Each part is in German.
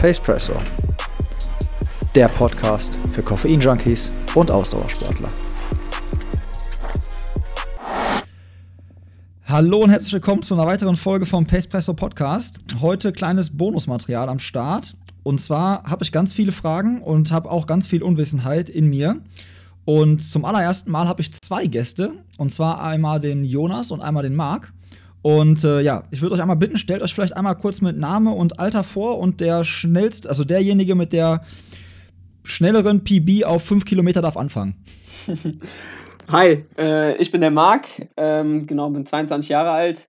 Pacepresso, der Podcast für Koffein-Junkies und Ausdauersportler. Hallo und herzlich willkommen zu einer weiteren Folge vom Pacepresso Podcast. Heute kleines Bonusmaterial am Start. Und zwar habe ich ganz viele Fragen und habe auch ganz viel Unwissenheit in mir. Und zum allerersten Mal habe ich zwei Gäste. Und zwar einmal den Jonas und einmal den Marc. Und äh, ja, ich würde euch einmal bitten, stellt euch vielleicht einmal kurz mit Name und Alter vor und der schnellste, also derjenige mit der schnelleren PB auf 5 Kilometer darf anfangen. Hi, äh, ich bin der Marc, ähm, genau, bin 22 Jahre alt,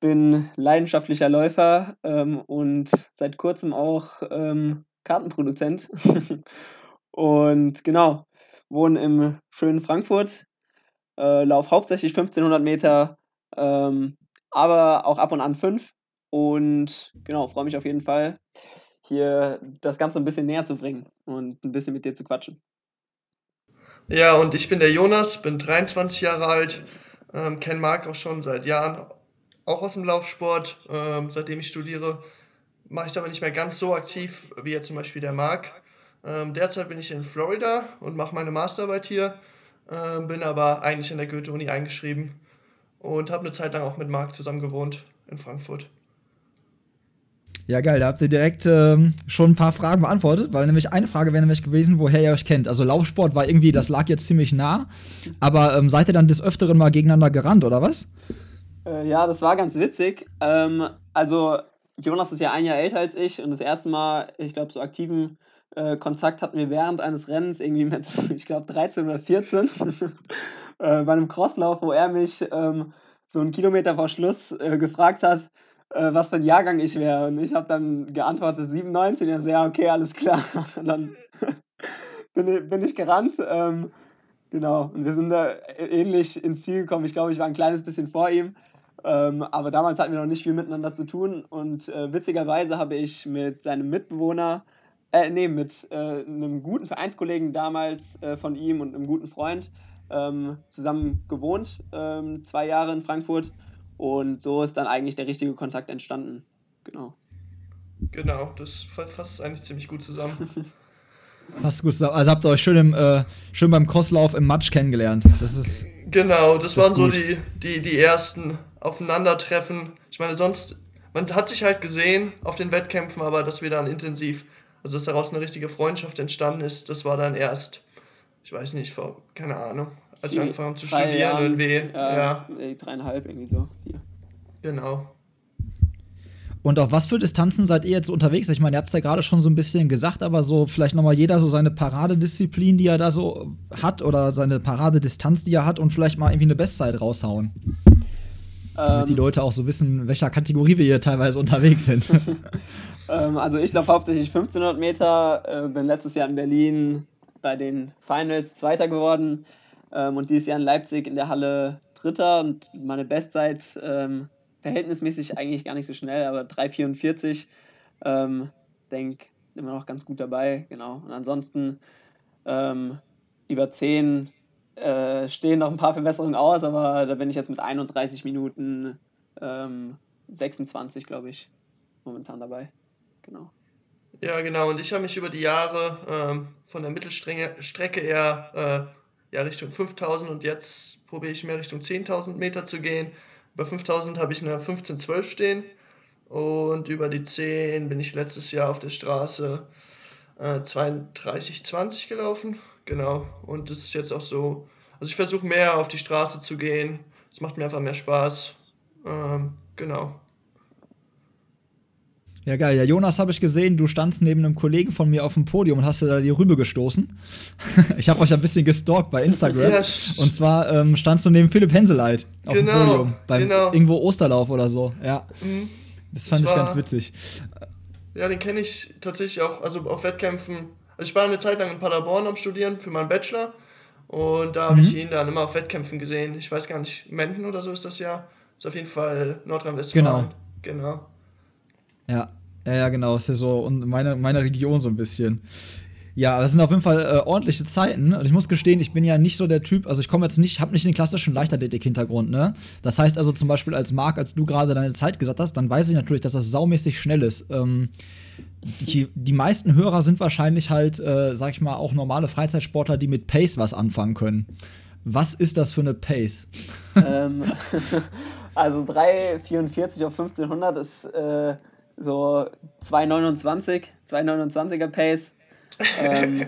bin leidenschaftlicher Läufer ähm, und seit kurzem auch ähm, Kartenproduzent. und genau, wohne im schönen Frankfurt, äh, laufe hauptsächlich 1500 Meter, ähm, aber auch ab und an fünf. Und genau, freue mich auf jeden Fall, hier das Ganze ein bisschen näher zu bringen und ein bisschen mit dir zu quatschen. Ja, und ich bin der Jonas, bin 23 Jahre alt, ähm, kenne Marc auch schon seit Jahren, auch aus dem Laufsport, ähm, seitdem ich studiere. Mache ich aber nicht mehr ganz so aktiv wie jetzt zum Beispiel der Marc. Ähm, derzeit bin ich in Florida und mache meine Masterarbeit hier, ähm, bin aber eigentlich in der Goethe-Uni eingeschrieben und habe eine Zeit lang auch mit Marc zusammen gewohnt in Frankfurt. Ja, geil, da habt ihr direkt ähm, schon ein paar Fragen beantwortet, weil nämlich eine Frage wäre nämlich gewesen, woher ihr euch kennt. Also Laufsport war irgendwie, das lag jetzt ziemlich nah, aber ähm, seid ihr dann des Öfteren mal gegeneinander gerannt, oder was? Äh, ja, das war ganz witzig. Ähm, also Jonas ist ja ein Jahr älter als ich und das erste Mal, ich glaube, so aktiven äh, Kontakt hatten wir während eines Rennens irgendwie mit, ich glaube, 13 oder 14 äh, bei einem Crosslauf, wo er mich ähm, so einen Kilometer vor Schluss äh, gefragt hat, äh, was für ein Jahrgang ich wäre. Und ich habe dann geantwortet 97. Er so, ja, okay, alles klar. Und dann bin, ich, bin ich gerannt. Ähm, genau. Und wir sind da ähnlich ins Ziel gekommen. Ich glaube, ich war ein kleines bisschen vor ihm. Ähm, aber damals hatten wir noch nicht viel miteinander zu tun. Und äh, witzigerweise habe ich mit seinem Mitbewohner, äh, nee, mit äh, einem guten Vereinskollegen damals äh, von ihm und einem guten Freund ähm, zusammen gewohnt, ähm, zwei Jahre in Frankfurt. Und so ist dann eigentlich der richtige Kontakt entstanden. Genau. Genau, das fasst eigentlich ziemlich gut zusammen. Fast gut zusammen. Also habt ihr euch schön, im, äh, schön beim Crosslauf im Matsch kennengelernt. Das ist. Genau, das, das waren so die, die, die ersten Aufeinandertreffen. Ich meine, sonst, man hat sich halt gesehen auf den Wettkämpfen, aber dass wir dann intensiv, also dass daraus eine richtige Freundschaft entstanden ist, das war dann erst, ich weiß nicht, vor, keine Ahnung, als wir angefangen haben zu studieren Jahren, irgendwie. Äh, ja. Dreieinhalb irgendwie so. Vier. Genau. Und auf was für Distanzen seid ihr jetzt unterwegs? Ich meine, ihr habt es ja gerade schon so ein bisschen gesagt, aber so vielleicht nochmal jeder so seine Paradedisziplin, die er da so hat oder seine Paradedistanz, die er hat und vielleicht mal irgendwie eine Bestzeit raushauen. Damit ähm, die Leute auch so wissen, in welcher Kategorie wir hier teilweise unterwegs sind. ähm, also ich laufe hauptsächlich 1500 Meter, äh, bin letztes Jahr in Berlin bei den Finals Zweiter geworden ähm, und dieses Jahr in Leipzig in der Halle Dritter und meine Bestzeit ähm, verhältnismäßig eigentlich gar nicht so schnell, aber 3,44. Ähm, denk immer noch ganz gut dabei, genau. Und ansonsten ähm, über 10 äh, stehen noch ein paar Verbesserungen aus, aber da bin ich jetzt mit 31 Minuten ähm, 26, glaube ich, momentan dabei. Genau. Ja, genau. Und ich habe mich über die Jahre ähm, von der Mittelstrecke eher äh, ja, Richtung 5000 und jetzt probiere ich mehr Richtung 10.000 Meter zu gehen. Bei 5000 habe ich eine 1512 stehen und über die 10 bin ich letztes Jahr auf der Straße äh, 3220 gelaufen. Genau. Und das ist jetzt auch so. Also ich versuche mehr auf die Straße zu gehen. Es macht mir einfach mehr Spaß. Ähm, genau. Ja, geil. Ja, Jonas habe ich gesehen, du standst neben einem Kollegen von mir auf dem Podium und hast da die Rübe gestoßen. ich habe euch ein bisschen gestalkt bei Instagram. Ja, und zwar ähm, standst du neben Philipp Henseleit auf genau, dem Podium. Beim genau. irgendwo Osterlauf oder so. Ja. Mhm. Das fand das war, ich ganz witzig. Ja, den kenne ich tatsächlich auch, also auf Wettkämpfen. Also ich war eine Zeit lang in Paderborn am Studieren für meinen Bachelor. Und da habe mhm. ich ihn dann immer auf Wettkämpfen gesehen. Ich weiß gar nicht, Menden oder so ist das ja. Ist auf jeden Fall Nordrhein-Westfalen. Genau. Genau. Ja, ja, ja, genau. Ist ja so und meine, meine Region so ein bisschen. Ja, das sind auf jeden Fall äh, ordentliche Zeiten. Und ich muss gestehen, ich bin ja nicht so der Typ, also ich komme jetzt nicht, habe nicht den klassischen Leichtathletik-Hintergrund, ne? Das heißt also zum Beispiel als Marc, als du gerade deine Zeit gesagt hast, dann weiß ich natürlich, dass das saumäßig schnell ist. Ähm, die, die meisten Hörer sind wahrscheinlich halt, äh, sag ich mal, auch normale Freizeitsportler, die mit Pace was anfangen können. Was ist das für eine Pace? ähm, also 3,44 auf 1500 ist äh, so 2,29, 2,29er Pace. Ähm,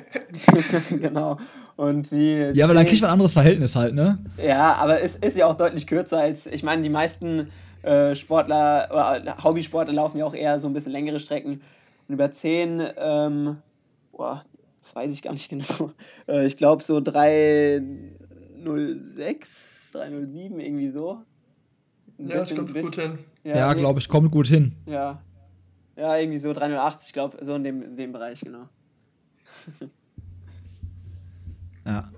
genau. Und die, ja, aber dann kriegt man ein anderes Verhältnis halt, ne? Ja, aber es ist ja auch deutlich kürzer als, ich meine, die meisten äh, Sportler, oder Hobbysportler laufen ja auch eher so ein bisschen längere Strecken. Und über 10, ähm, boah, das weiß ich gar nicht genau. Äh, ich glaube so 306, 307, irgendwie so. Ein ja, bisschen, das kommt gut hin. Ja, ja glaube ich, kommt gut hin. Ja. Ja, irgendwie so 308, ich glaube, so in dem, in dem Bereich, genau. ja.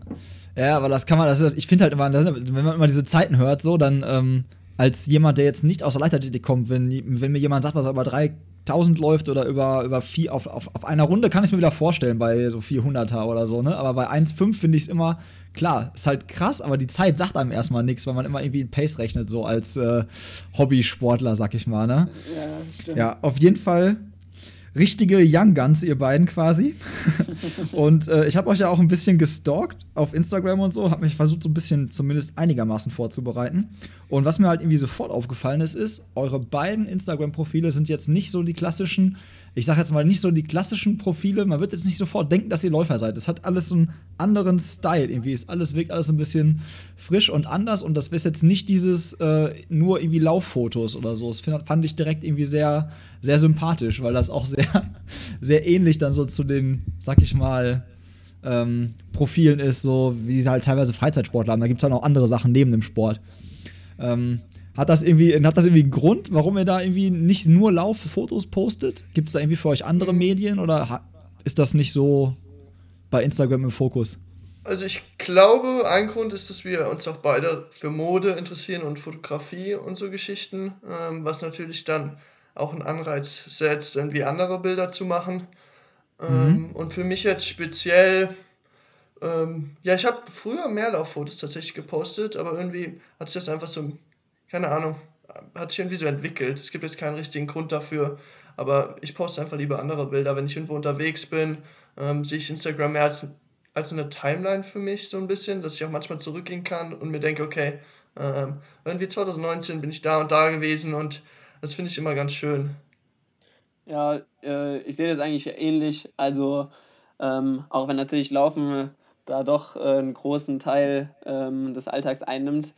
Ja, aber das kann man, das ist, ich finde halt immer, wenn man immer diese Zeiten hört, so, dann ähm, als jemand, der jetzt nicht aus der Leichtathletik kommt, wenn, wenn mir jemand sagt, was er über 3000 läuft oder über, über vier, auf, auf, auf einer Runde, kann ich es mir wieder vorstellen, bei so 400er oder so, ne? Aber bei 1,5 finde ich es immer, klar, ist halt krass, aber die Zeit sagt einem erstmal nichts, weil man immer irgendwie in Pace rechnet, so als äh, Hobbysportler, sag ich mal, ne? Ja, stimmt. Ja, auf jeden Fall richtige Young Guns, ihr beiden quasi. und äh, ich habe euch ja auch ein bisschen gestalkt auf Instagram und so, habe mich versucht, so ein bisschen zumindest einigermaßen vorzubereiten. Und was mir halt irgendwie sofort aufgefallen ist, ist, eure beiden Instagram-Profile sind jetzt nicht so die klassischen ich sag jetzt mal, nicht so die klassischen Profile. Man wird jetzt nicht sofort denken, dass ihr Läufer seid. Es hat alles einen anderen Style. Irgendwie ist alles, wirkt alles ein bisschen frisch und anders. Und das ist jetzt nicht dieses äh, nur irgendwie Lauffotos oder so. Das fand ich direkt irgendwie sehr, sehr sympathisch, weil das auch sehr, sehr ähnlich dann so zu den, sag ich mal, ähm, Profilen ist, so wie sie halt teilweise Freizeitsportler haben. Da gibt es dann auch andere Sachen neben dem Sport. Ähm, hat das irgendwie, hat das irgendwie einen Grund, warum ihr da irgendwie nicht nur Lauffotos postet? Gibt es da irgendwie für euch andere Medien oder ist das nicht so bei Instagram im Fokus? Also ich glaube, ein Grund ist, dass wir uns auch beide für Mode interessieren und Fotografie und so Geschichten, ähm, was natürlich dann auch einen Anreiz setzt, irgendwie andere Bilder zu machen. Ähm, mhm. Und für mich jetzt speziell, ähm, ja, ich habe früher mehr Lauffotos tatsächlich gepostet, aber irgendwie hat sich das einfach so keine Ahnung, hat sich irgendwie so entwickelt. Es gibt jetzt keinen richtigen Grund dafür, aber ich poste einfach lieber andere Bilder. Wenn ich irgendwo unterwegs bin, ähm, sehe ich Instagram mehr als, als eine Timeline für mich so ein bisschen, dass ich auch manchmal zurückgehen kann und mir denke, okay, ähm, irgendwie 2019 bin ich da und da gewesen und das finde ich immer ganz schön. Ja, äh, ich sehe das eigentlich ähnlich. Also, ähm, auch wenn natürlich Laufen da doch äh, einen großen Teil ähm, des Alltags einnimmt,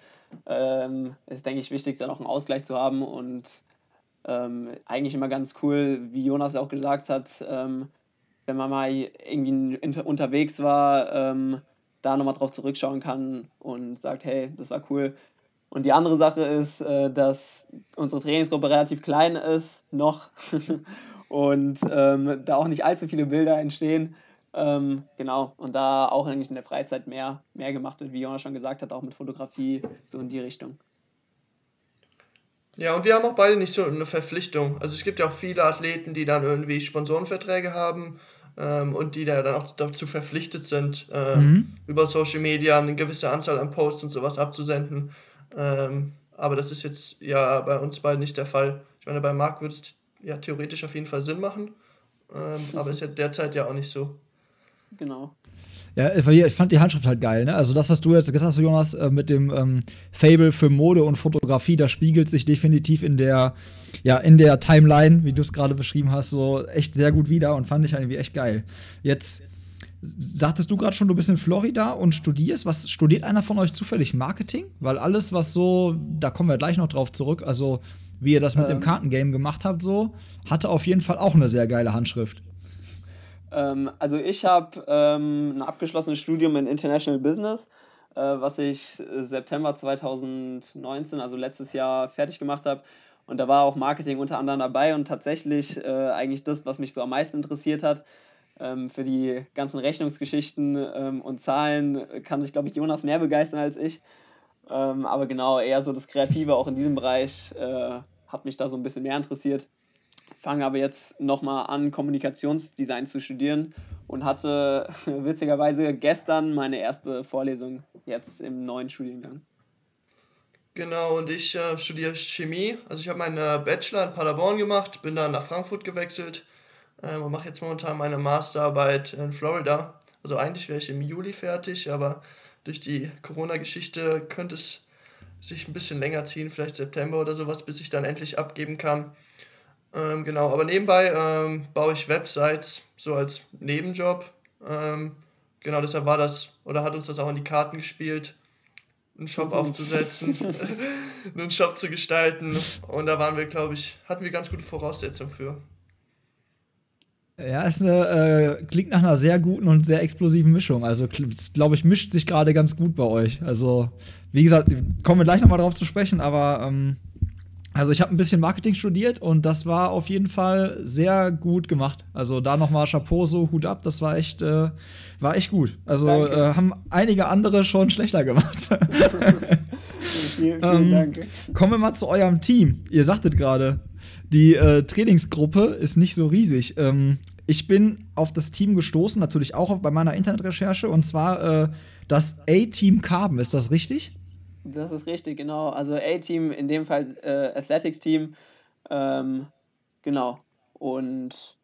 ähm, ist, denke ich, wichtig, dann auch einen Ausgleich zu haben und ähm, eigentlich immer ganz cool, wie Jonas auch gesagt hat, ähm, wenn man mal irgendwie unterwegs war, ähm, da nochmal drauf zurückschauen kann und sagt, hey, das war cool. Und die andere Sache ist, äh, dass unsere Trainingsgruppe relativ klein ist, noch, und ähm, da auch nicht allzu viele Bilder entstehen. Ähm, genau, und da auch eigentlich in der Freizeit mehr, mehr gemacht wird, wie Jonas schon gesagt hat, auch mit Fotografie, so in die Richtung. Ja, und wir haben auch beide nicht so eine Verpflichtung. Also es gibt ja auch viele Athleten, die dann irgendwie Sponsorenverträge haben ähm, und die da dann auch dazu verpflichtet sind, ähm, mhm. über Social Media eine gewisse Anzahl an Posts und sowas abzusenden. Ähm, aber das ist jetzt ja bei uns beiden nicht der Fall. Ich meine, bei Marc würde es ja theoretisch auf jeden Fall Sinn machen, ähm, aber ist ja derzeit ja auch nicht so. Genau. Ja, ich fand die Handschrift halt geil, ne? Also das, was du jetzt gesagt hast, Jonas, äh, mit dem ähm, Fable für Mode und Fotografie, das spiegelt sich definitiv in der, ja, in der Timeline, wie du es gerade beschrieben hast, so echt sehr gut wieder und fand ich irgendwie echt geil. Jetzt sagtest du gerade schon, du bist in Florida und studierst. Was studiert einer von euch zufällig Marketing? Weil alles, was so, da kommen wir gleich noch drauf zurück, also wie ihr das mit ähm. dem Kartengame gemacht habt, so, hatte auf jeden Fall auch eine sehr geile Handschrift. Ähm, also ich habe ähm, ein abgeschlossenes Studium in International Business, äh, was ich September 2019, also letztes Jahr, fertig gemacht habe. Und da war auch Marketing unter anderem dabei und tatsächlich äh, eigentlich das, was mich so am meisten interessiert hat. Ähm, für die ganzen Rechnungsgeschichten ähm, und Zahlen kann sich, glaube ich, Jonas mehr begeistern als ich. Ähm, aber genau, eher so das Kreative auch in diesem Bereich äh, hat mich da so ein bisschen mehr interessiert fange aber jetzt nochmal an, Kommunikationsdesign zu studieren und hatte witzigerweise gestern meine erste Vorlesung jetzt im neuen Studiengang. Genau, und ich äh, studiere Chemie. Also ich habe meinen äh, Bachelor in Paderborn gemacht, bin dann nach Frankfurt gewechselt ähm, und mache jetzt momentan meine Masterarbeit in Florida. Also eigentlich wäre ich im Juli fertig, aber durch die Corona-Geschichte könnte es sich ein bisschen länger ziehen, vielleicht September oder sowas, bis ich dann endlich abgeben kann. Ähm, genau, aber nebenbei ähm, baue ich Websites so als Nebenjob. Ähm, genau, deshalb war das oder hat uns das auch in die Karten gespielt, einen Shop mhm. aufzusetzen, einen Shop zu gestalten. Und da waren wir, glaube ich, hatten wir ganz gute Voraussetzungen für. Ja, ist eine, äh, klingt nach einer sehr guten und sehr explosiven Mischung. Also, glaube ich, mischt sich gerade ganz gut bei euch. Also, wie gesagt, kommen wir gleich nochmal drauf zu sprechen, aber ähm, also ich habe ein bisschen Marketing studiert und das war auf jeden Fall sehr gut gemacht. Also da nochmal Chapeau, so Hut ab, das war echt, äh, war echt gut. Also äh, haben einige andere schon schlechter gemacht. vielen, vielen ähm, Dank. Kommen wir mal zu eurem Team. Ihr sagtet gerade, die äh, Trainingsgruppe ist nicht so riesig. Ähm, ich bin auf das Team gestoßen, natürlich auch bei meiner Internetrecherche, und zwar äh, das A-Team Carbon. Ist das richtig? Das ist richtig, genau. Also A-Team, in dem Fall äh, Athletics-Team. Ähm, genau. Und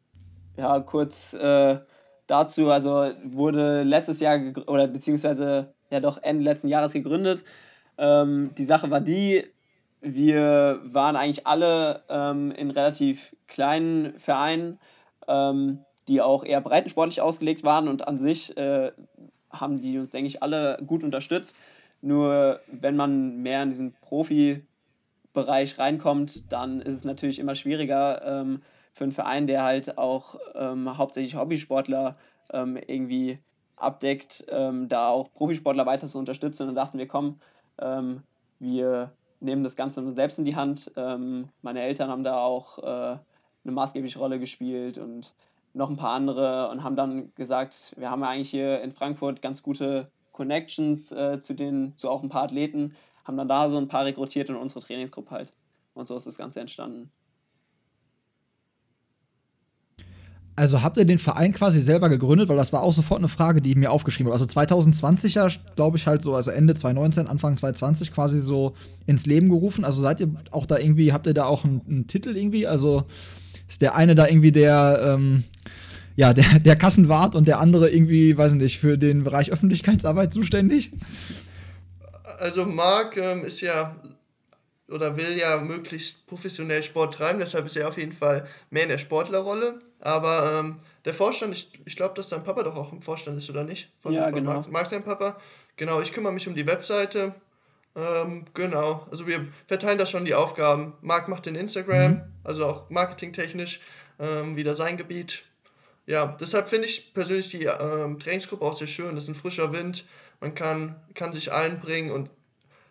ja, kurz äh, dazu, also wurde letztes Jahr oder beziehungsweise ja doch Ende letzten Jahres gegründet. Ähm, die Sache war die, wir waren eigentlich alle ähm, in relativ kleinen Vereinen, ähm, die auch eher breitensportlich ausgelegt waren und an sich äh, haben die uns, denke ich, alle gut unterstützt. Nur wenn man mehr in diesen Profibereich reinkommt, dann ist es natürlich immer schwieriger ähm, für einen Verein, der halt auch ähm, hauptsächlich Hobbysportler ähm, irgendwie abdeckt, ähm, da auch Profisportler weiter zu unterstützen. Und dachten wir, komm, ähm, wir nehmen das Ganze selbst in die Hand. Ähm, meine Eltern haben da auch äh, eine maßgebliche Rolle gespielt und noch ein paar andere und haben dann gesagt, wir haben ja eigentlich hier in Frankfurt ganz gute Connections äh, zu den, zu auch ein paar Athleten, haben dann da so ein paar rekrutiert in unsere Trainingsgruppe halt. Und so ist das Ganze entstanden. Also habt ihr den Verein quasi selber gegründet, weil das war auch sofort eine Frage, die ich mir aufgeschrieben habe. Also 2020 ja, glaube ich halt so, also Ende 2019, Anfang 2020 quasi so ins Leben gerufen. Also seid ihr auch da irgendwie, habt ihr da auch einen, einen Titel irgendwie? Also ist der eine da irgendwie der ähm, ja, der, der Kassenwart und der andere irgendwie, weiß nicht, für den Bereich Öffentlichkeitsarbeit zuständig? Also Marc ähm, ist ja oder will ja möglichst professionell Sport treiben, deshalb ist er auf jeden Fall mehr in der Sportlerrolle. Aber ähm, der Vorstand, ich, ich glaube, dass dein Papa doch auch im Vorstand ist, oder nicht? Von, ja, genau. Marc, Marc sein Papa. Genau, ich kümmere mich um die Webseite. Ähm, genau, also wir verteilen da schon die Aufgaben. Marc macht den Instagram, mhm. also auch marketingtechnisch ähm, wieder sein Gebiet. Ja, deshalb finde ich persönlich die ähm, Trainingsgruppe auch sehr schön. Das ist ein frischer Wind, man kann, kann sich einbringen und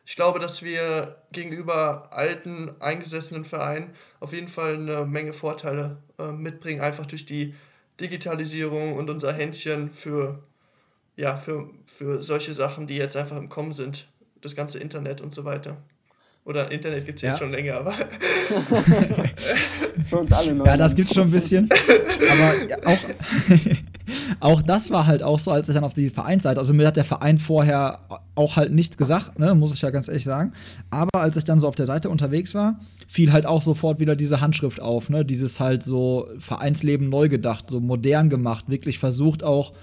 ich glaube, dass wir gegenüber alten, eingesessenen Vereinen auf jeden Fall eine Menge Vorteile äh, mitbringen, einfach durch die Digitalisierung und unser Händchen für, ja, für, für solche Sachen, die jetzt einfach im Kommen sind. Das ganze Internet und so weiter. Oder Internet gibt es ja. jetzt schon länger, aber. Für uns alle neu. Ja, das gibt es schon ein bisschen. Aber auch, auch das war halt auch so, als ich dann auf die Vereinsseite, also mir hat der Verein vorher auch halt nichts gesagt, ne, muss ich ja ganz ehrlich sagen. Aber als ich dann so auf der Seite unterwegs war, fiel halt auch sofort wieder diese Handschrift auf, ne, dieses halt so Vereinsleben neu gedacht, so modern gemacht, wirklich versucht auch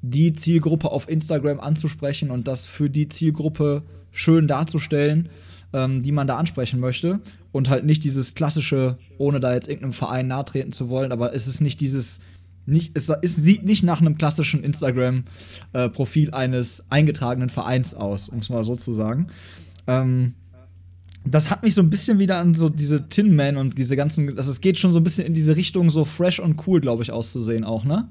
die Zielgruppe auf Instagram anzusprechen und das für die Zielgruppe schön darzustellen ähm, die man da ansprechen möchte. Und halt nicht dieses klassische, ohne da jetzt irgendeinem Verein nahtreten zu wollen, aber es ist nicht dieses, nicht, es, es sieht nicht nach einem klassischen Instagram-Profil äh, eines eingetragenen Vereins aus, um es mal so zu sagen. Ähm, das hat mich so ein bisschen wieder an so diese Tin Man und diese ganzen, also es geht schon so ein bisschen in diese Richtung, so fresh und cool, glaube ich, auszusehen auch, ne?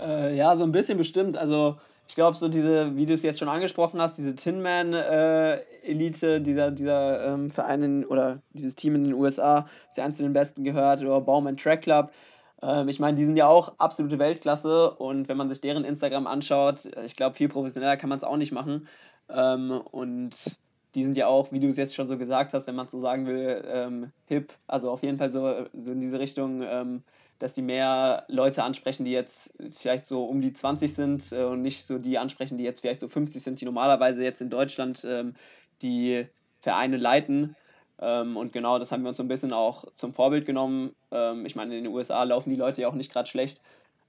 Äh, ja, so ein bisschen bestimmt. Also ich glaube, so diese, wie du es jetzt schon angesprochen hast, diese Tin Man-Elite, äh, dieser, dieser ähm, Verein in, oder dieses Team in den USA, ist ja eins zu den besten gehört, oder Baumann Track Club. Ähm, ich meine, die sind ja auch absolute Weltklasse und wenn man sich deren Instagram anschaut, ich glaube, viel professioneller kann man es auch nicht machen. Ähm, und die sind ja auch, wie du es jetzt schon so gesagt hast, wenn man es so sagen will, ähm, hip. Also auf jeden Fall so, so in diese Richtung ähm, dass die mehr Leute ansprechen, die jetzt vielleicht so um die 20 sind äh, und nicht so die ansprechen, die jetzt vielleicht so 50 sind, die normalerweise jetzt in Deutschland ähm, die Vereine leiten. Ähm, und genau das haben wir uns so ein bisschen auch zum Vorbild genommen. Ähm, ich meine, in den USA laufen die Leute ja auch nicht gerade schlecht.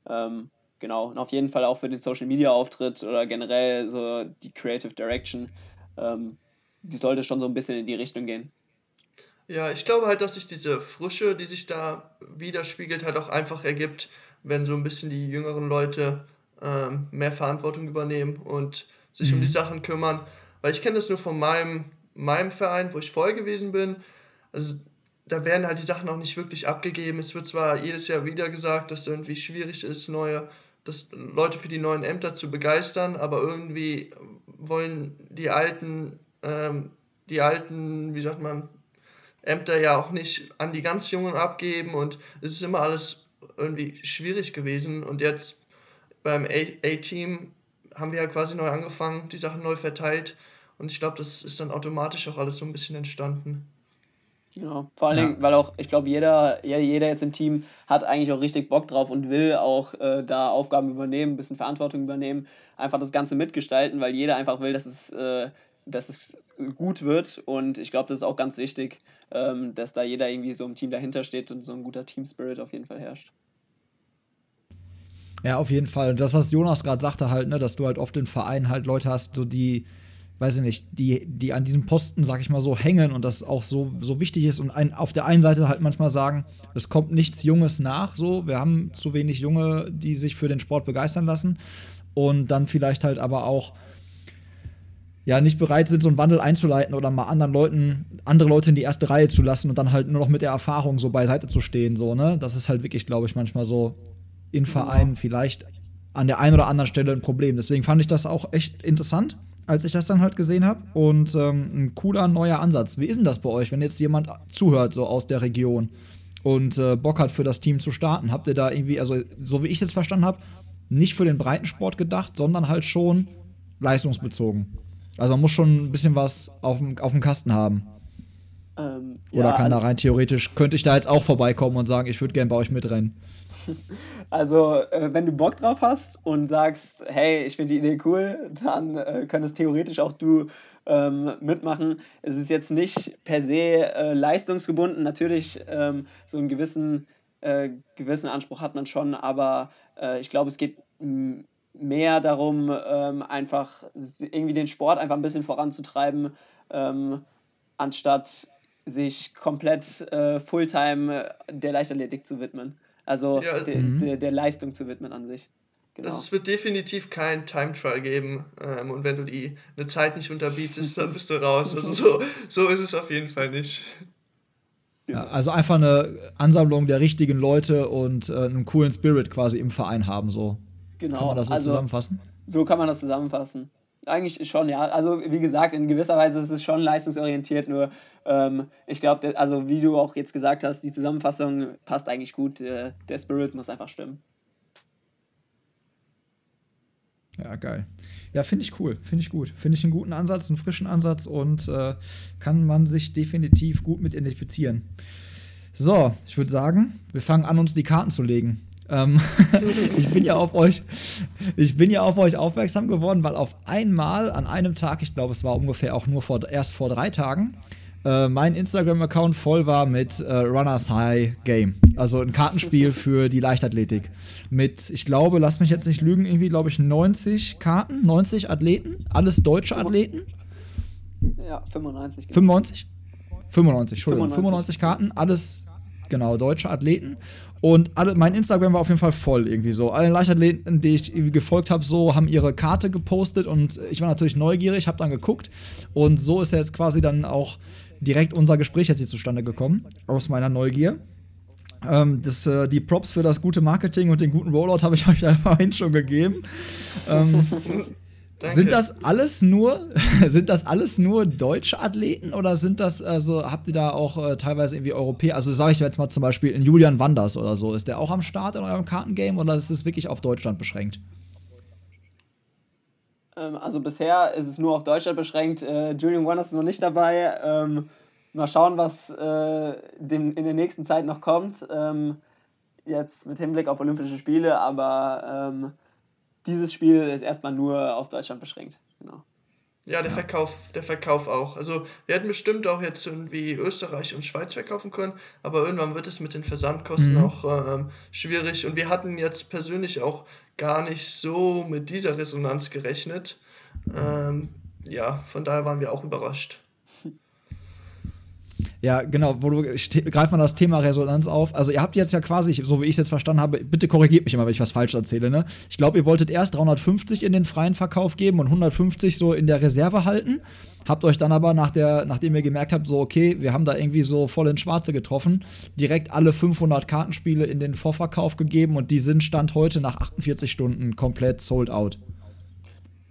Ähm, genau, und auf jeden Fall auch für den Social Media Auftritt oder generell so die Creative Direction, ähm, die sollte schon so ein bisschen in die Richtung gehen. Ja, ich glaube halt, dass sich diese Frische, die sich da widerspiegelt, halt auch einfach ergibt, wenn so ein bisschen die jüngeren Leute ähm, mehr Verantwortung übernehmen und sich um die mhm. Sachen kümmern. Weil ich kenne das nur von meinem, meinem Verein, wo ich vorher gewesen bin. Also da werden halt die Sachen auch nicht wirklich abgegeben. Es wird zwar jedes Jahr wieder gesagt, dass es irgendwie schwierig ist, neue, dass Leute für die neuen Ämter zu begeistern, aber irgendwie wollen die alten, ähm, die alten, wie sagt man, Ämter ja auch nicht an die ganz Jungen abgeben und es ist immer alles irgendwie schwierig gewesen und jetzt beim A-Team haben wir ja quasi neu angefangen, die Sachen neu verteilt und ich glaube, das ist dann automatisch auch alles so ein bisschen entstanden. Ja, vor allen ja. Dingen, weil auch, ich glaube, jeder, jeder jetzt im Team hat eigentlich auch richtig Bock drauf und will auch äh, da Aufgaben übernehmen, ein bisschen Verantwortung übernehmen, einfach das Ganze mitgestalten, weil jeder einfach will, dass es, äh, dass es gut wird. Und ich glaube, das ist auch ganz wichtig, ähm, dass da jeder irgendwie so im Team dahinter steht und so ein guter Team-Spirit auf jeden Fall herrscht. Ja, auf jeden Fall. Und das, was Jonas gerade sagte, halt, ne, dass du halt oft im Verein halt Leute hast, so die weiß ich nicht, die, die an diesem Posten, sag ich mal so, hängen und das auch so, so wichtig ist und ein, auf der einen Seite halt manchmal sagen, es kommt nichts Junges nach, so, wir haben zu wenig Junge, die sich für den Sport begeistern lassen und dann vielleicht halt aber auch ja nicht bereit sind, so einen Wandel einzuleiten oder mal anderen Leuten, andere Leute in die erste Reihe zu lassen und dann halt nur noch mit der Erfahrung so beiseite zu stehen, so, ne? Das ist halt wirklich, glaube ich, manchmal so in Vereinen vielleicht an der einen oder anderen Stelle ein Problem. Deswegen fand ich das auch echt interessant als ich das dann halt gesehen habe. Und ähm, ein cooler neuer Ansatz. Wie ist denn das bei euch, wenn jetzt jemand zuhört, so aus der Region und äh, Bock hat, für das Team zu starten? Habt ihr da irgendwie, also so wie ich es jetzt verstanden habe, nicht für den Breitensport gedacht, sondern halt schon leistungsbezogen? Also man muss schon ein bisschen was auf dem, auf dem Kasten haben. Ähm, Oder ja, kann da rein theoretisch, könnte ich da jetzt auch vorbeikommen und sagen, ich würde gerne bei euch mitrennen? Also, äh, wenn du Bock drauf hast und sagst, hey, ich finde die Idee cool, dann äh, könntest theoretisch auch du ähm, mitmachen. Es ist jetzt nicht per se äh, leistungsgebunden. Natürlich, ähm, so einen gewissen, äh, gewissen Anspruch hat man schon, aber äh, ich glaube, es geht mehr darum, ähm, einfach irgendwie den Sport einfach ein bisschen voranzutreiben, ähm, anstatt sich komplett äh, Fulltime der Leichtathletik zu widmen. Also ja, de, mhm. de, der Leistung zu widmen an sich. Genau. Also es wird definitiv kein Time Trial geben ähm, und wenn du die eine Zeit nicht unterbietest, dann bist du raus. Also so, so ist es auf jeden Fall nicht. Ja, also einfach eine Ansammlung der richtigen Leute und äh, einen coolen Spirit quasi im Verein haben, so. Genau. Kann man das so also, zusammenfassen? So kann man das zusammenfassen. Eigentlich schon, ja. Also wie gesagt, in gewisser Weise ist es schon leistungsorientiert, nur ähm, ich glaube, also wie du auch jetzt gesagt hast, die Zusammenfassung passt eigentlich gut. Der, der Spirit muss einfach stimmen. Ja, geil. Ja, finde ich cool, finde ich gut. Finde ich einen guten Ansatz, einen frischen Ansatz und äh, kann man sich definitiv gut mit identifizieren. So, ich würde sagen, wir fangen an, uns die Karten zu legen. Ähm, ich bin ja auf euch, ich bin ja auf euch aufmerksam geworden, weil auf einmal an einem Tag, ich glaube, es war ungefähr auch nur vor, erst vor drei Tagen, äh, mein Instagram-Account voll war mit äh, Runners High Game. Also ein Kartenspiel für die Leichtathletik. Mit, ich glaube, lass mich jetzt nicht lügen, irgendwie, glaube ich, 90 Karten, 90 Athleten, alles deutsche Athleten. Ja, 95. Genau. 95? 95, Entschuldigung. 95, 95 Karten, alles genau, deutsche Athleten. Und alle, mein Instagram war auf jeden Fall voll irgendwie so. Alle Leichtathleten, die ich gefolgt habe, so haben ihre Karte gepostet und ich war natürlich neugierig, habe dann geguckt und so ist jetzt quasi dann auch direkt unser Gespräch jetzt hier zustande gekommen aus meiner Neugier. Ähm, das, äh, die Props für das gute Marketing und den guten Rollout habe ich euch einfach hin schon gegeben. Ähm, Danke. Sind das alles nur, sind das alles nur deutsche Athleten oder sind das, also habt ihr da auch äh, teilweise irgendwie Europäer, also sage ich jetzt mal zum Beispiel in Julian Wanders oder so, ist der auch am Start in eurem Kartengame oder ist es wirklich auf Deutschland beschränkt? Ähm, also bisher ist es nur auf Deutschland beschränkt. Äh, Julian Wanders ist noch nicht dabei. Ähm, mal schauen, was äh, dem, in der nächsten Zeit noch kommt. Ähm, jetzt mit Hinblick auf Olympische Spiele, aber ähm, dieses Spiel ist erstmal nur auf Deutschland beschränkt. Genau. Ja, der Verkauf, der Verkauf auch. Also wir hätten bestimmt auch jetzt irgendwie Österreich und Schweiz verkaufen können, aber irgendwann wird es mit den Versandkosten Mhm. auch ähm, schwierig. Und wir hatten jetzt persönlich auch gar nicht so mit dieser Resonanz gerechnet. Ähm, ja, von daher waren wir auch überrascht. Ja, genau, wo du ste- greif mal das Thema Resonanz auf. Also ihr habt jetzt ja quasi, so wie ich es jetzt verstanden habe, bitte korrigiert mich immer, wenn ich was falsch erzähle, ne? Ich glaube, ihr wolltet erst 350 in den freien Verkauf geben und 150 so in der Reserve halten. Habt euch dann aber nach der, nachdem ihr gemerkt habt, so okay, wir haben da irgendwie so voll ins Schwarze getroffen, direkt alle 500 Kartenspiele in den Vorverkauf gegeben und die sind Stand heute nach 48 Stunden komplett sold out.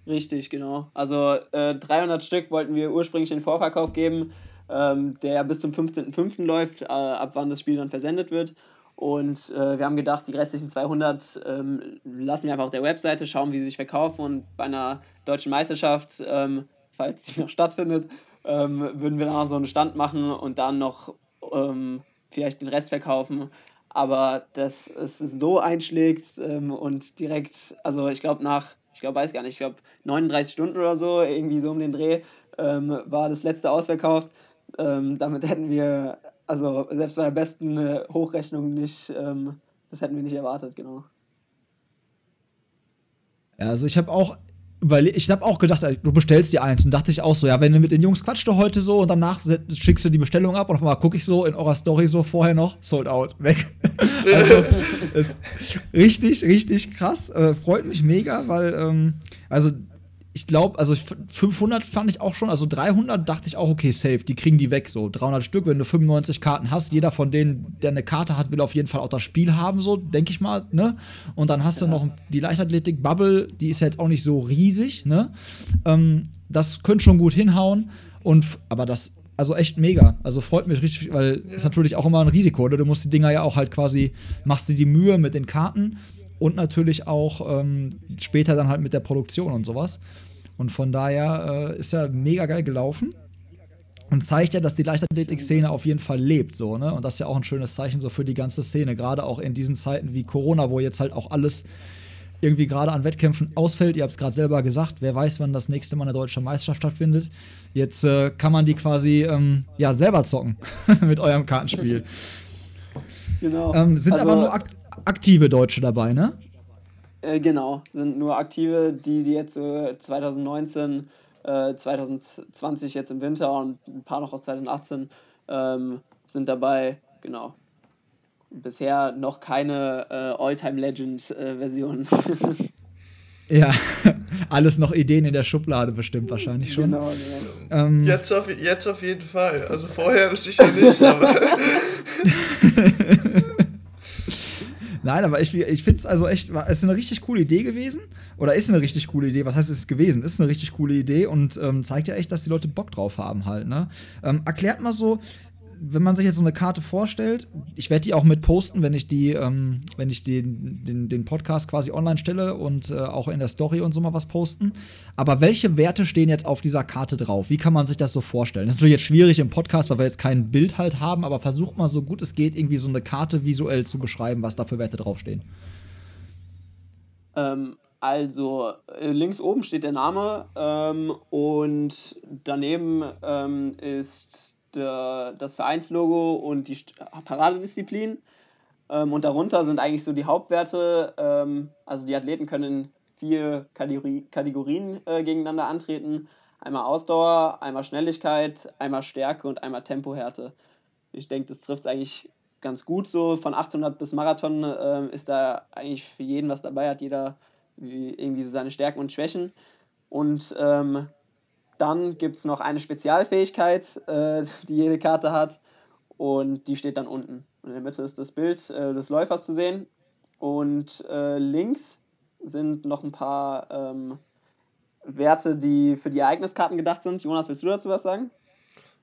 Richtig, genau. Also äh, 300 Stück wollten wir ursprünglich in den Vorverkauf geben, ähm, der bis zum 15.05. läuft, äh, ab wann das Spiel dann versendet wird. Und äh, wir haben gedacht, die restlichen 200 ähm, lassen wir einfach auf der Webseite, schauen, wie sie sich verkaufen. Und bei einer deutschen Meisterschaft, ähm, falls die noch stattfindet, ähm, würden wir dann auch so einen Stand machen und dann noch ähm, vielleicht den Rest verkaufen. Aber dass es so einschlägt ähm, und direkt, also ich glaube nach, ich glaube, weiß gar nicht, ich glaube 39 Stunden oder so, irgendwie so um den Dreh, ähm, war das letzte ausverkauft. Ähm, damit hätten wir, also selbst bei der besten äh, Hochrechnung nicht, ähm, das hätten wir nicht erwartet, genau. Ja, also ich habe auch überle ich habe auch gedacht, ey, du bestellst dir eins und dachte ich auch so, ja, wenn du mit den Jungs quatscht du heute so und danach schickst du die Bestellung ab und auf einmal gucke ich so in eurer Story so vorher noch sold out weg. also ist richtig richtig krass, äh, freut mich mega, weil ähm, also ich glaube, also ich- 500 fand ich auch schon, also 300 dachte ich auch, okay, safe, die kriegen die weg, so 300 Stück, wenn du 95 Karten hast, jeder von denen, der eine Karte hat, will auf jeden Fall auch das Spiel haben, so, denke ich mal, ne? Und dann hast du noch die Leichtathletik-Bubble, die ist ja jetzt auch nicht so riesig, ne? Ähm, das könnte schon gut hinhauen, und, aber das, also echt mega, also freut mich richtig, weil ist natürlich auch immer ein Risiko, ne? Du musst die Dinger ja auch halt quasi, machst dir die Mühe mit den Karten und natürlich auch ähm, später dann halt mit der Produktion und sowas. Und von daher äh, ist ja mega geil gelaufen und zeigt ja, dass die Leichtathletik-Szene auf jeden Fall lebt, so, ne? Und das ist ja auch ein schönes Zeichen so für die ganze Szene, gerade auch in diesen Zeiten wie Corona, wo jetzt halt auch alles irgendwie gerade an Wettkämpfen ausfällt. Ihr habt es gerade selber gesagt, wer weiß, wann das nächste Mal eine deutsche Meisterschaft stattfindet. Jetzt äh, kann man die quasi ähm, ja selber zocken mit eurem Kartenspiel. Genau. Ähm, sind Also- aber nur akt aktive Deutsche dabei, ne? Äh, genau, sind nur aktive, die, die jetzt so 2019, äh, 2020 jetzt im Winter und ein paar noch aus 2018 ähm, sind dabei, genau. Bisher noch keine äh, All-Time-Legend-Version. Ja, alles noch Ideen in der Schublade bestimmt wahrscheinlich schon. genau, genau. Ähm, Jetzt auf, jetzt auf jeden Fall. Also vorher sicher nicht, aber Nein, aber ich, ich finde es also echt, es ist eine richtig coole Idee gewesen. Oder ist eine richtig coole Idee. Was heißt es gewesen? Ist eine richtig coole Idee und ähm, zeigt ja echt, dass die Leute Bock drauf haben halt. Ne? Ähm, erklärt mal so, wenn man sich jetzt so eine Karte vorstellt, ich werde die auch mit posten, wenn ich die, ähm, wenn ich den, den, den Podcast quasi online stelle und äh, auch in der Story und so mal was posten. Aber welche Werte stehen jetzt auf dieser Karte drauf? Wie kann man sich das so vorstellen? Das ist natürlich jetzt schwierig im Podcast, weil wir jetzt kein Bild halt haben, aber versucht mal so gut es geht, irgendwie so eine Karte visuell zu beschreiben, was da für Werte draufstehen. Ähm, also, äh, links oben steht der Name ähm, und daneben ähm, ist der, das Vereinslogo und die Paradedisziplin. Ähm, und darunter sind eigentlich so die Hauptwerte. Ähm, also, die Athleten können in vier Kategori Kategorien äh, gegeneinander antreten: einmal Ausdauer, einmal Schnelligkeit, einmal Stärke und einmal Tempohärte. Ich denke, das trifft es eigentlich ganz gut so. Von 800 bis Marathon ähm, ist da eigentlich für jeden was dabei, hat jeder wie- irgendwie so seine Stärken und Schwächen. Und ähm, dann gibt es noch eine Spezialfähigkeit, äh, die jede Karte hat. Und die steht dann unten. Und in der Mitte ist das Bild äh, des Läufers zu sehen. Und äh, links sind noch ein paar ähm, Werte, die für die Ereigniskarten gedacht sind. Jonas, willst du dazu was sagen?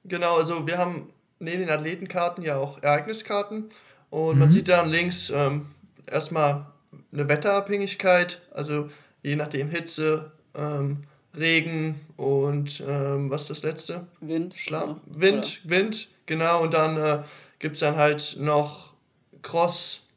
Genau, also wir haben neben den Athletenkarten ja auch Ereigniskarten und man Mhm. sieht dann links ähm, erstmal eine Wetterabhängigkeit, also je nachdem Hitze, ähm, Regen und ähm, was ist das letzte? Wind. Schlamm? ja. Wind, Wind, genau, und dann äh, gibt es dann halt noch Cross,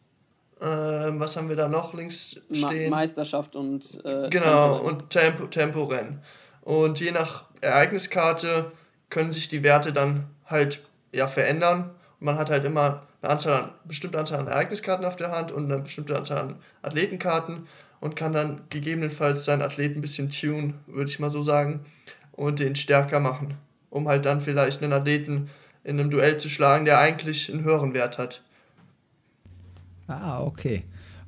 Ähm, was haben wir da noch links stehen? Ma Meisterschaft und äh, Genau, Temporennen. und Tempo, Temporennen. Und je nach Ereigniskarte können sich die Werte dann halt ja verändern. Und man hat halt immer eine Anzahl an, bestimmte Anzahl an Ereigniskarten auf der Hand und eine bestimmte Anzahl an Athletenkarten und kann dann gegebenenfalls seinen Athleten ein bisschen tun, würde ich mal so sagen, und den stärker machen, um halt dann vielleicht einen Athleten in einem Duell zu schlagen, der eigentlich einen höheren Wert hat. Ah, okay.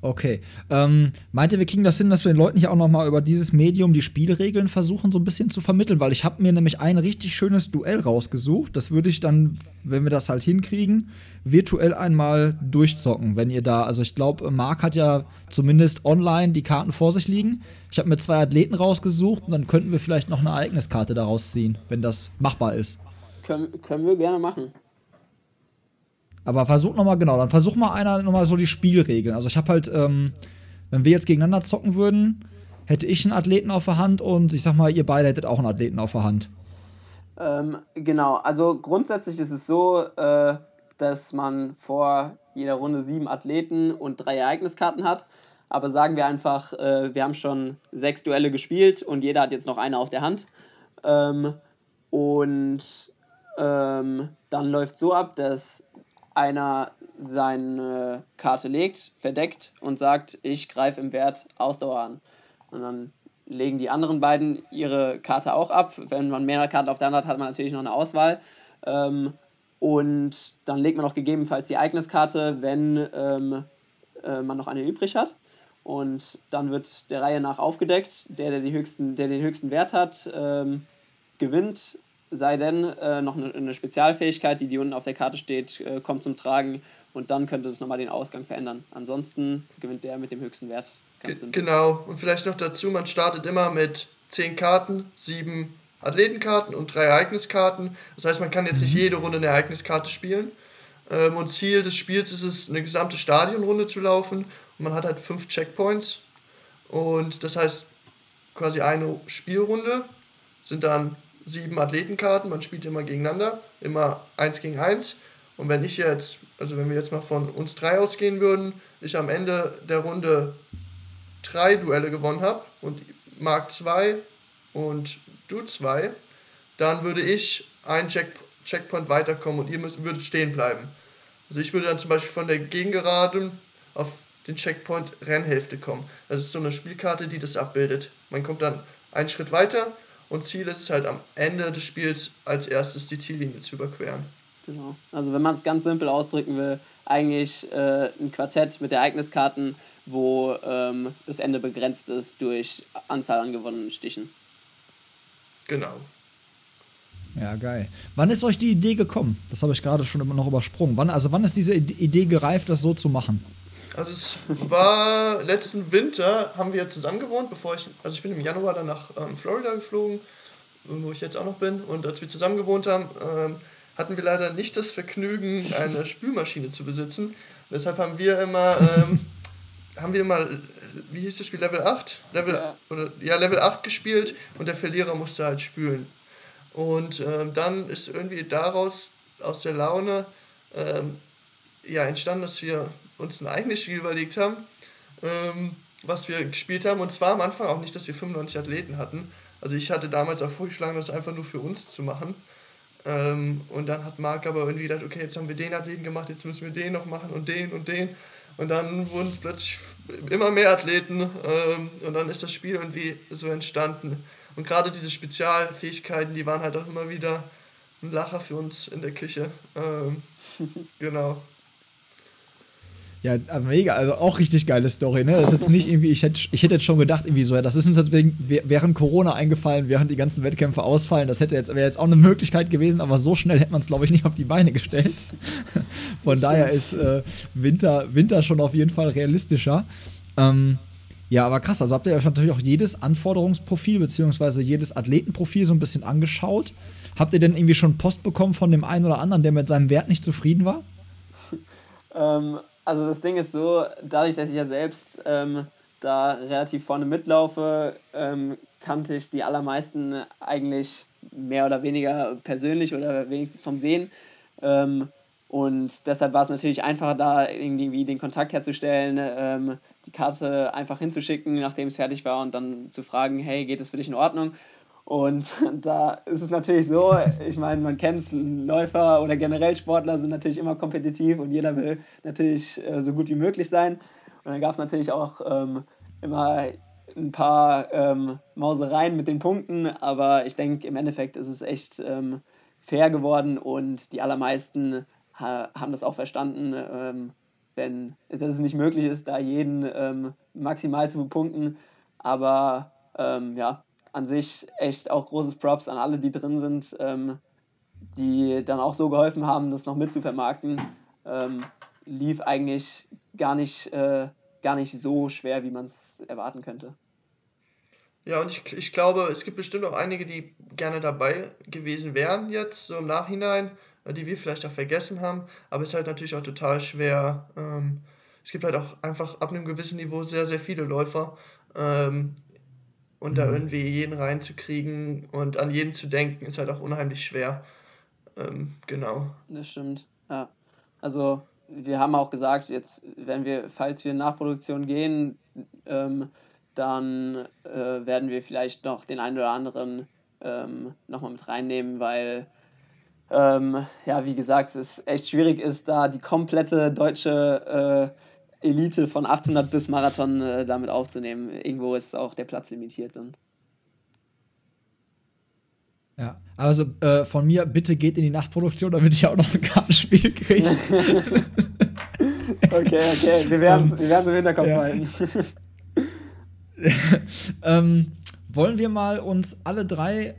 Okay. Ähm, meint ihr, wir kriegen das hin, dass wir den Leuten hier auch noch mal über dieses Medium die Spielregeln versuchen, so ein bisschen zu vermitteln? Weil ich habe mir nämlich ein richtig schönes Duell rausgesucht. Das würde ich dann, wenn wir das halt hinkriegen, virtuell einmal durchzocken. Wenn ihr da, also ich glaube, Marc hat ja zumindest online die Karten vor sich liegen. Ich habe mir zwei Athleten rausgesucht und dann könnten wir vielleicht noch eine Ereigniskarte daraus ziehen, wenn das machbar ist. Können, können wir gerne machen. Aber versuch nochmal, genau, dann versuch mal einer nochmal so die Spielregeln. Also ich habe halt, ähm, wenn wir jetzt gegeneinander zocken würden, hätte ich einen Athleten auf der Hand und ich sag mal, ihr beide hättet auch einen Athleten auf der Hand. Ähm, genau, also grundsätzlich ist es so, äh, dass man vor jeder Runde sieben Athleten und drei Ereigniskarten hat. Aber sagen wir einfach, äh, wir haben schon sechs Duelle gespielt und jeder hat jetzt noch eine auf der Hand. Ähm, und ähm, dann läuft so ab, dass einer seine Karte legt, verdeckt und sagt, ich greife im Wert Ausdauer an. Und dann legen die anderen beiden ihre Karte auch ab. Wenn man mehrere Karten auf der Hand hat, hat man natürlich noch eine Auswahl. Ähm, und dann legt man auch gegebenenfalls die Ereigniskarte, wenn ähm, äh, man noch eine übrig hat. Und dann wird der Reihe nach aufgedeckt. Der, der, die höchsten, der den höchsten Wert hat, ähm, gewinnt sei denn äh, noch eine, eine, Spezialfähigkeit, die, die unten auf der Karte steht, äh, kommt zum Tragen und dann könnte das nochmal den Ausgang verändern. Ansonsten gewinnt der mit dem höchsten Wert. Genau, und vielleicht noch dazu, man startet immer mit 10 Karten, 7 Athletenkarten und 3 Ereigniskarten. Das heißt, man kann jetzt mhm. nicht jede Runde eine Ereigniskarte spielen. Ähm, und Ziel des Spiels ist es, eine gesamte Stadionrunde zu laufen. Und man hat halt 5 Checkpoints. Und das heißt, quasi eine Spielrunde sind dann sieben Athletenkarten, man spielt immer gegeneinander, immer eins gegen eins. Und wenn ich jetzt, also wenn wir jetzt mal von uns drei ausgehen würden, ich am Ende der Runde drei Duelle gewonnen habe und Mark zwei und du zwei, dann würde ich einen Check Checkpoint weiterkommen und ihr müsst, würdet stehen bleiben. Also ich würde dann zum Beispiel von der Gegengeraden auf den Checkpoint Rennhälfte kommen. Das ist so eine Spielkarte, die das abbildet. Man kommt dann einen Schritt weiter und Ziel ist es halt am Ende des Spiels als erstes die Ziellinie zu überqueren. Genau. Also wenn man es ganz simpel ausdrücken will, eigentlich äh, ein Quartett mit Ereigniskarten, wo ähm, das Ende begrenzt ist durch Anzahl an gewonnenen Stichen. Genau. Ja, geil. Wann ist euch die Idee gekommen? Das habe ich gerade schon immer noch übersprungen. Wann, also wann ist diese Idee gereift, das so zu machen? Also es war letzten Winter, haben wir zusammen gewohnt, bevor ich, also ich bin im Januar dann nach ähm, Florida geflogen, wo ich jetzt auch noch bin. Und als wir zusammen gewohnt haben, ähm, hatten wir leider nicht das Vergnügen, eine Spülmaschine zu besitzen. Deshalb haben wir immer, ähm, haben wir immer, wie hieß das Spiel, Level 8? Level, ja. Oder, ja, Level 8 gespielt und der Verlierer musste halt spülen. Und ähm, dann ist irgendwie daraus, aus der Laune, ähm, ja, entstanden, dass wir uns ein eigenes Spiel überlegt haben, ähm, was wir gespielt haben. Und zwar am Anfang auch nicht, dass wir 95 Athleten hatten. Also ich hatte damals auch vorgeschlagen, das einfach nur für uns zu machen. Ähm, und dann hat Marc aber irgendwie gedacht, okay, jetzt haben wir den Athleten gemacht, jetzt müssen wir den noch machen und den und den. Und dann wurden es plötzlich immer mehr Athleten ähm, und dann ist das Spiel irgendwie so entstanden. Und gerade diese Spezialfähigkeiten, die waren halt auch immer wieder ein Lacher für uns in der Küche. Ähm, genau. Ja, mega, also auch richtig geile Story, ne? Das ist jetzt nicht irgendwie, ich hätte, ich hätte jetzt schon gedacht, irgendwie so, ja, das ist uns jetzt wegen, während Corona eingefallen, während die ganzen Wettkämpfe ausfallen. Das hätte jetzt, wäre jetzt auch eine Möglichkeit gewesen, aber so schnell hätte man es, glaube ich, nicht auf die Beine gestellt. Von daher ist äh, Winter, Winter schon auf jeden Fall realistischer. Ähm, ja, aber krass, also habt ihr euch natürlich auch jedes Anforderungsprofil bzw. jedes Athletenprofil so ein bisschen angeschaut. Habt ihr denn irgendwie schon Post bekommen von dem einen oder anderen, der mit seinem Wert nicht zufrieden war? ähm, also das Ding ist so, dadurch, dass ich ja selbst ähm, da relativ vorne mitlaufe, ähm, kannte ich die allermeisten eigentlich mehr oder weniger persönlich oder wenigstens vom Sehen. Ähm, Und deshalb war es natürlich einfacher, da irgendwie den Kontakt herzustellen, ähm, die Karte einfach hinzuschicken, nachdem es fertig war und dann zu fragen, hey, geht es für dich in Ordnung? Und da ist es natürlich so, ich meine, man kennt es, Läufer oder generell Sportler sind natürlich immer kompetitiv und jeder will natürlich äh, so gut wie möglich sein. Und dann gab es natürlich auch ähm, immer ein paar ähm, Mausereien mit den Punkten, aber ich denke, im Endeffekt ist es echt ähm, fair geworden und die allermeisten ha haben das auch verstanden, ähm, denn dass es nicht möglich ist, da jeden ähm, maximal zu bepunkten. Aber ähm, ja, an sich echt auch großes Props an alle, die drin sind, ähm, die dann auch so geholfen haben, das noch mitzuvermarkten. Ähm, lief eigentlich gar nicht, äh, gar nicht so schwer, wie man es erwarten könnte. Ja, und ich, ich glaube, es gibt bestimmt auch einige, die gerne dabei gewesen wären jetzt, so im Nachhinein, äh, die wir vielleicht auch vergessen haben. Aber es ist halt natürlich auch total schwer. Ähm, es gibt halt auch einfach ab einem gewissen Niveau sehr, sehr viele Läufer. Ähm, und mhm. da irgendwie jeden reinzukriegen und an jeden zu denken, ist halt auch unheimlich schwer. Ähm, genau. Das stimmt, ja. Also wir haben auch gesagt, jetzt, wenn wir, falls wir in Nachproduktion gehen, ähm, dann äh, werden wir vielleicht noch den einen oder anderen ähm, nochmal mit reinnehmen, weil, ähm, ja, wie gesagt, es echt schwierig ist, da die komplette deutsche äh, Elite von 800 bis Marathon äh, damit aufzunehmen. Irgendwo ist auch der Platz limitiert dann. Ja, also äh, von mir, bitte geht in die Nachtproduktion, damit ich auch noch ein Kartenspiel kriege. okay, okay, wir werden es wir im Hinterkopf ja. halten. ähm, wollen wir mal uns alle drei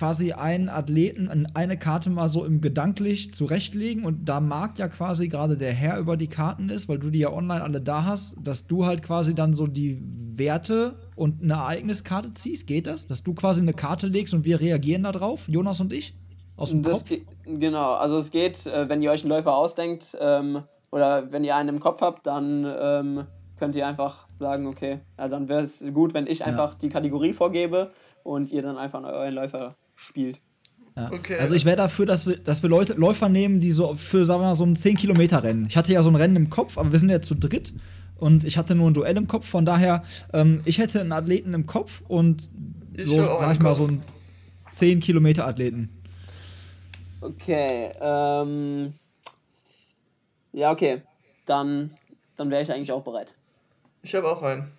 quasi einen Athleten eine Karte mal so im gedanklich zurechtlegen und da Marc ja quasi gerade der Herr über die Karten ist, weil du die ja online alle da hast, dass du halt quasi dann so die Werte und eine Ereigniskarte ziehst, geht das? Dass du quasi eine Karte legst und wir reagieren da drauf, Jonas und ich? Aus dem das Kopf? Genau, also es geht, äh, wenn ihr euch einen Läufer ausdenkt ähm, oder wenn ihr einen im Kopf habt, dann ähm, könnt ihr einfach sagen, okay, ja, dann wäre es gut, wenn ich einfach ja. die Kategorie vorgebe und ihr dann einfach euren Läufer spielt. Ja. Okay. Also ich wäre dafür, dass wir, dass wir Leute, Läufer nehmen, die so für, sagen wir mal, so ein 10-Kilometer-Rennen. Ich hatte ja so ein Rennen im Kopf, aber wir sind ja zu dritt und ich hatte nur ein Duell im Kopf. Von daher, ähm, ich hätte einen Athleten im Kopf und ich so, sag ich mal, so einen 10-Kilometer-Athleten. Okay, ähm. Ja, okay. Dann, dann wäre ich eigentlich auch bereit. Ich habe auch einen.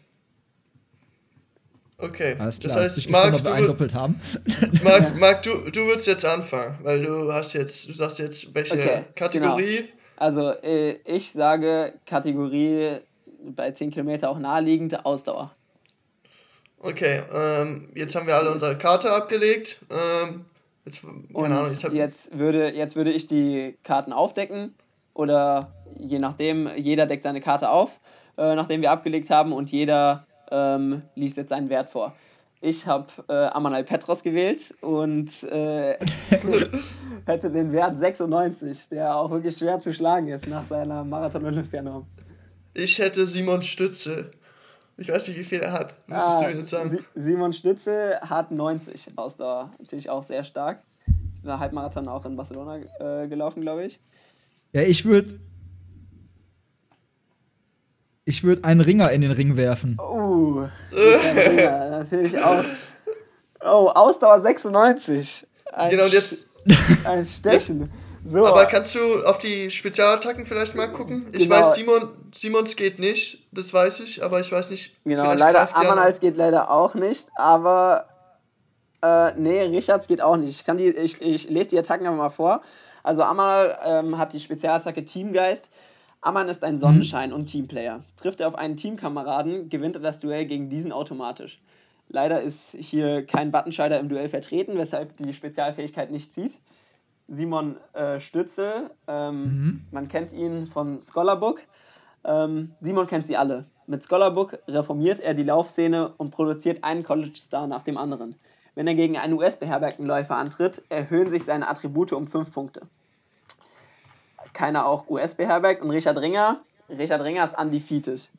Okay. Alles klar. Das heißt, ich Marc, gespannt, ob wir einen doppelt haben. Marc, Marc du, du würdest jetzt anfangen, weil du hast jetzt, du sagst jetzt, welche okay, Kategorie. Genau. Also äh, ich sage Kategorie bei 10 Kilometer auch naheliegend Ausdauer. Okay, ähm, jetzt haben wir alle unsere Karte abgelegt. Ähm, jetzt, Und Ahnung, jetzt, jetzt, würde, jetzt würde ich die Karten aufdecken oder je nachdem, jeder deckt seine Karte auf äh, nachdem wir abgelegt haben und jeder ähm, liest jetzt seinen Wert vor. Ich habe äh, Amanal Petros gewählt und äh, hätte den Wert 96, der auch wirklich schwer zu schlagen ist nach seiner Marathon-Olympianorm. Ich hätte Simon Stütze. Ich weiß nicht, wie viel er hat. Müsstest ah, du jetzt sagen? Simon Stütze hat 90 Ausdauer. Natürlich auch sehr stark. Halbmarathon auch in Barcelona äh, gelaufen, glaube ich. Ja, ich würde ich würde einen Ringer in den Ring werfen. Oh, Ringer, natürlich auch. Oh, Ausdauer 96. Ein genau, jetzt. Ein Stechen. So. Aber kannst du auf die Spezialattacken vielleicht mal gucken? Ich genau. weiß, Simon, Simons geht nicht, das weiß ich, aber ich weiß nicht. Genau, leider, Amanals geht leider auch nicht, aber äh, nee, Richards geht auch nicht. Ich, kann die, ich, ich lese die Attacken einfach mal vor. Also Amanal ähm, hat die Spezialattacke Teamgeist. Ammann ist ein Sonnenschein mhm. und Teamplayer. Trifft er auf einen Teamkameraden, gewinnt er das Duell gegen diesen automatisch. Leider ist hier kein Buttonscheider im Duell vertreten, weshalb die Spezialfähigkeit nicht zieht. Simon äh, Stützel, ähm, mhm. man kennt ihn von Scholarbook. Ähm, Simon kennt sie alle. Mit Scholarbook reformiert er die Laufszene und produziert einen College-Star nach dem anderen. Wenn er gegen einen US-beherbergten Läufer antritt, erhöhen sich seine Attribute um 5 Punkte keiner auch US beherbergt. Und Richard Ringer, Richard Ringer ist undefeated.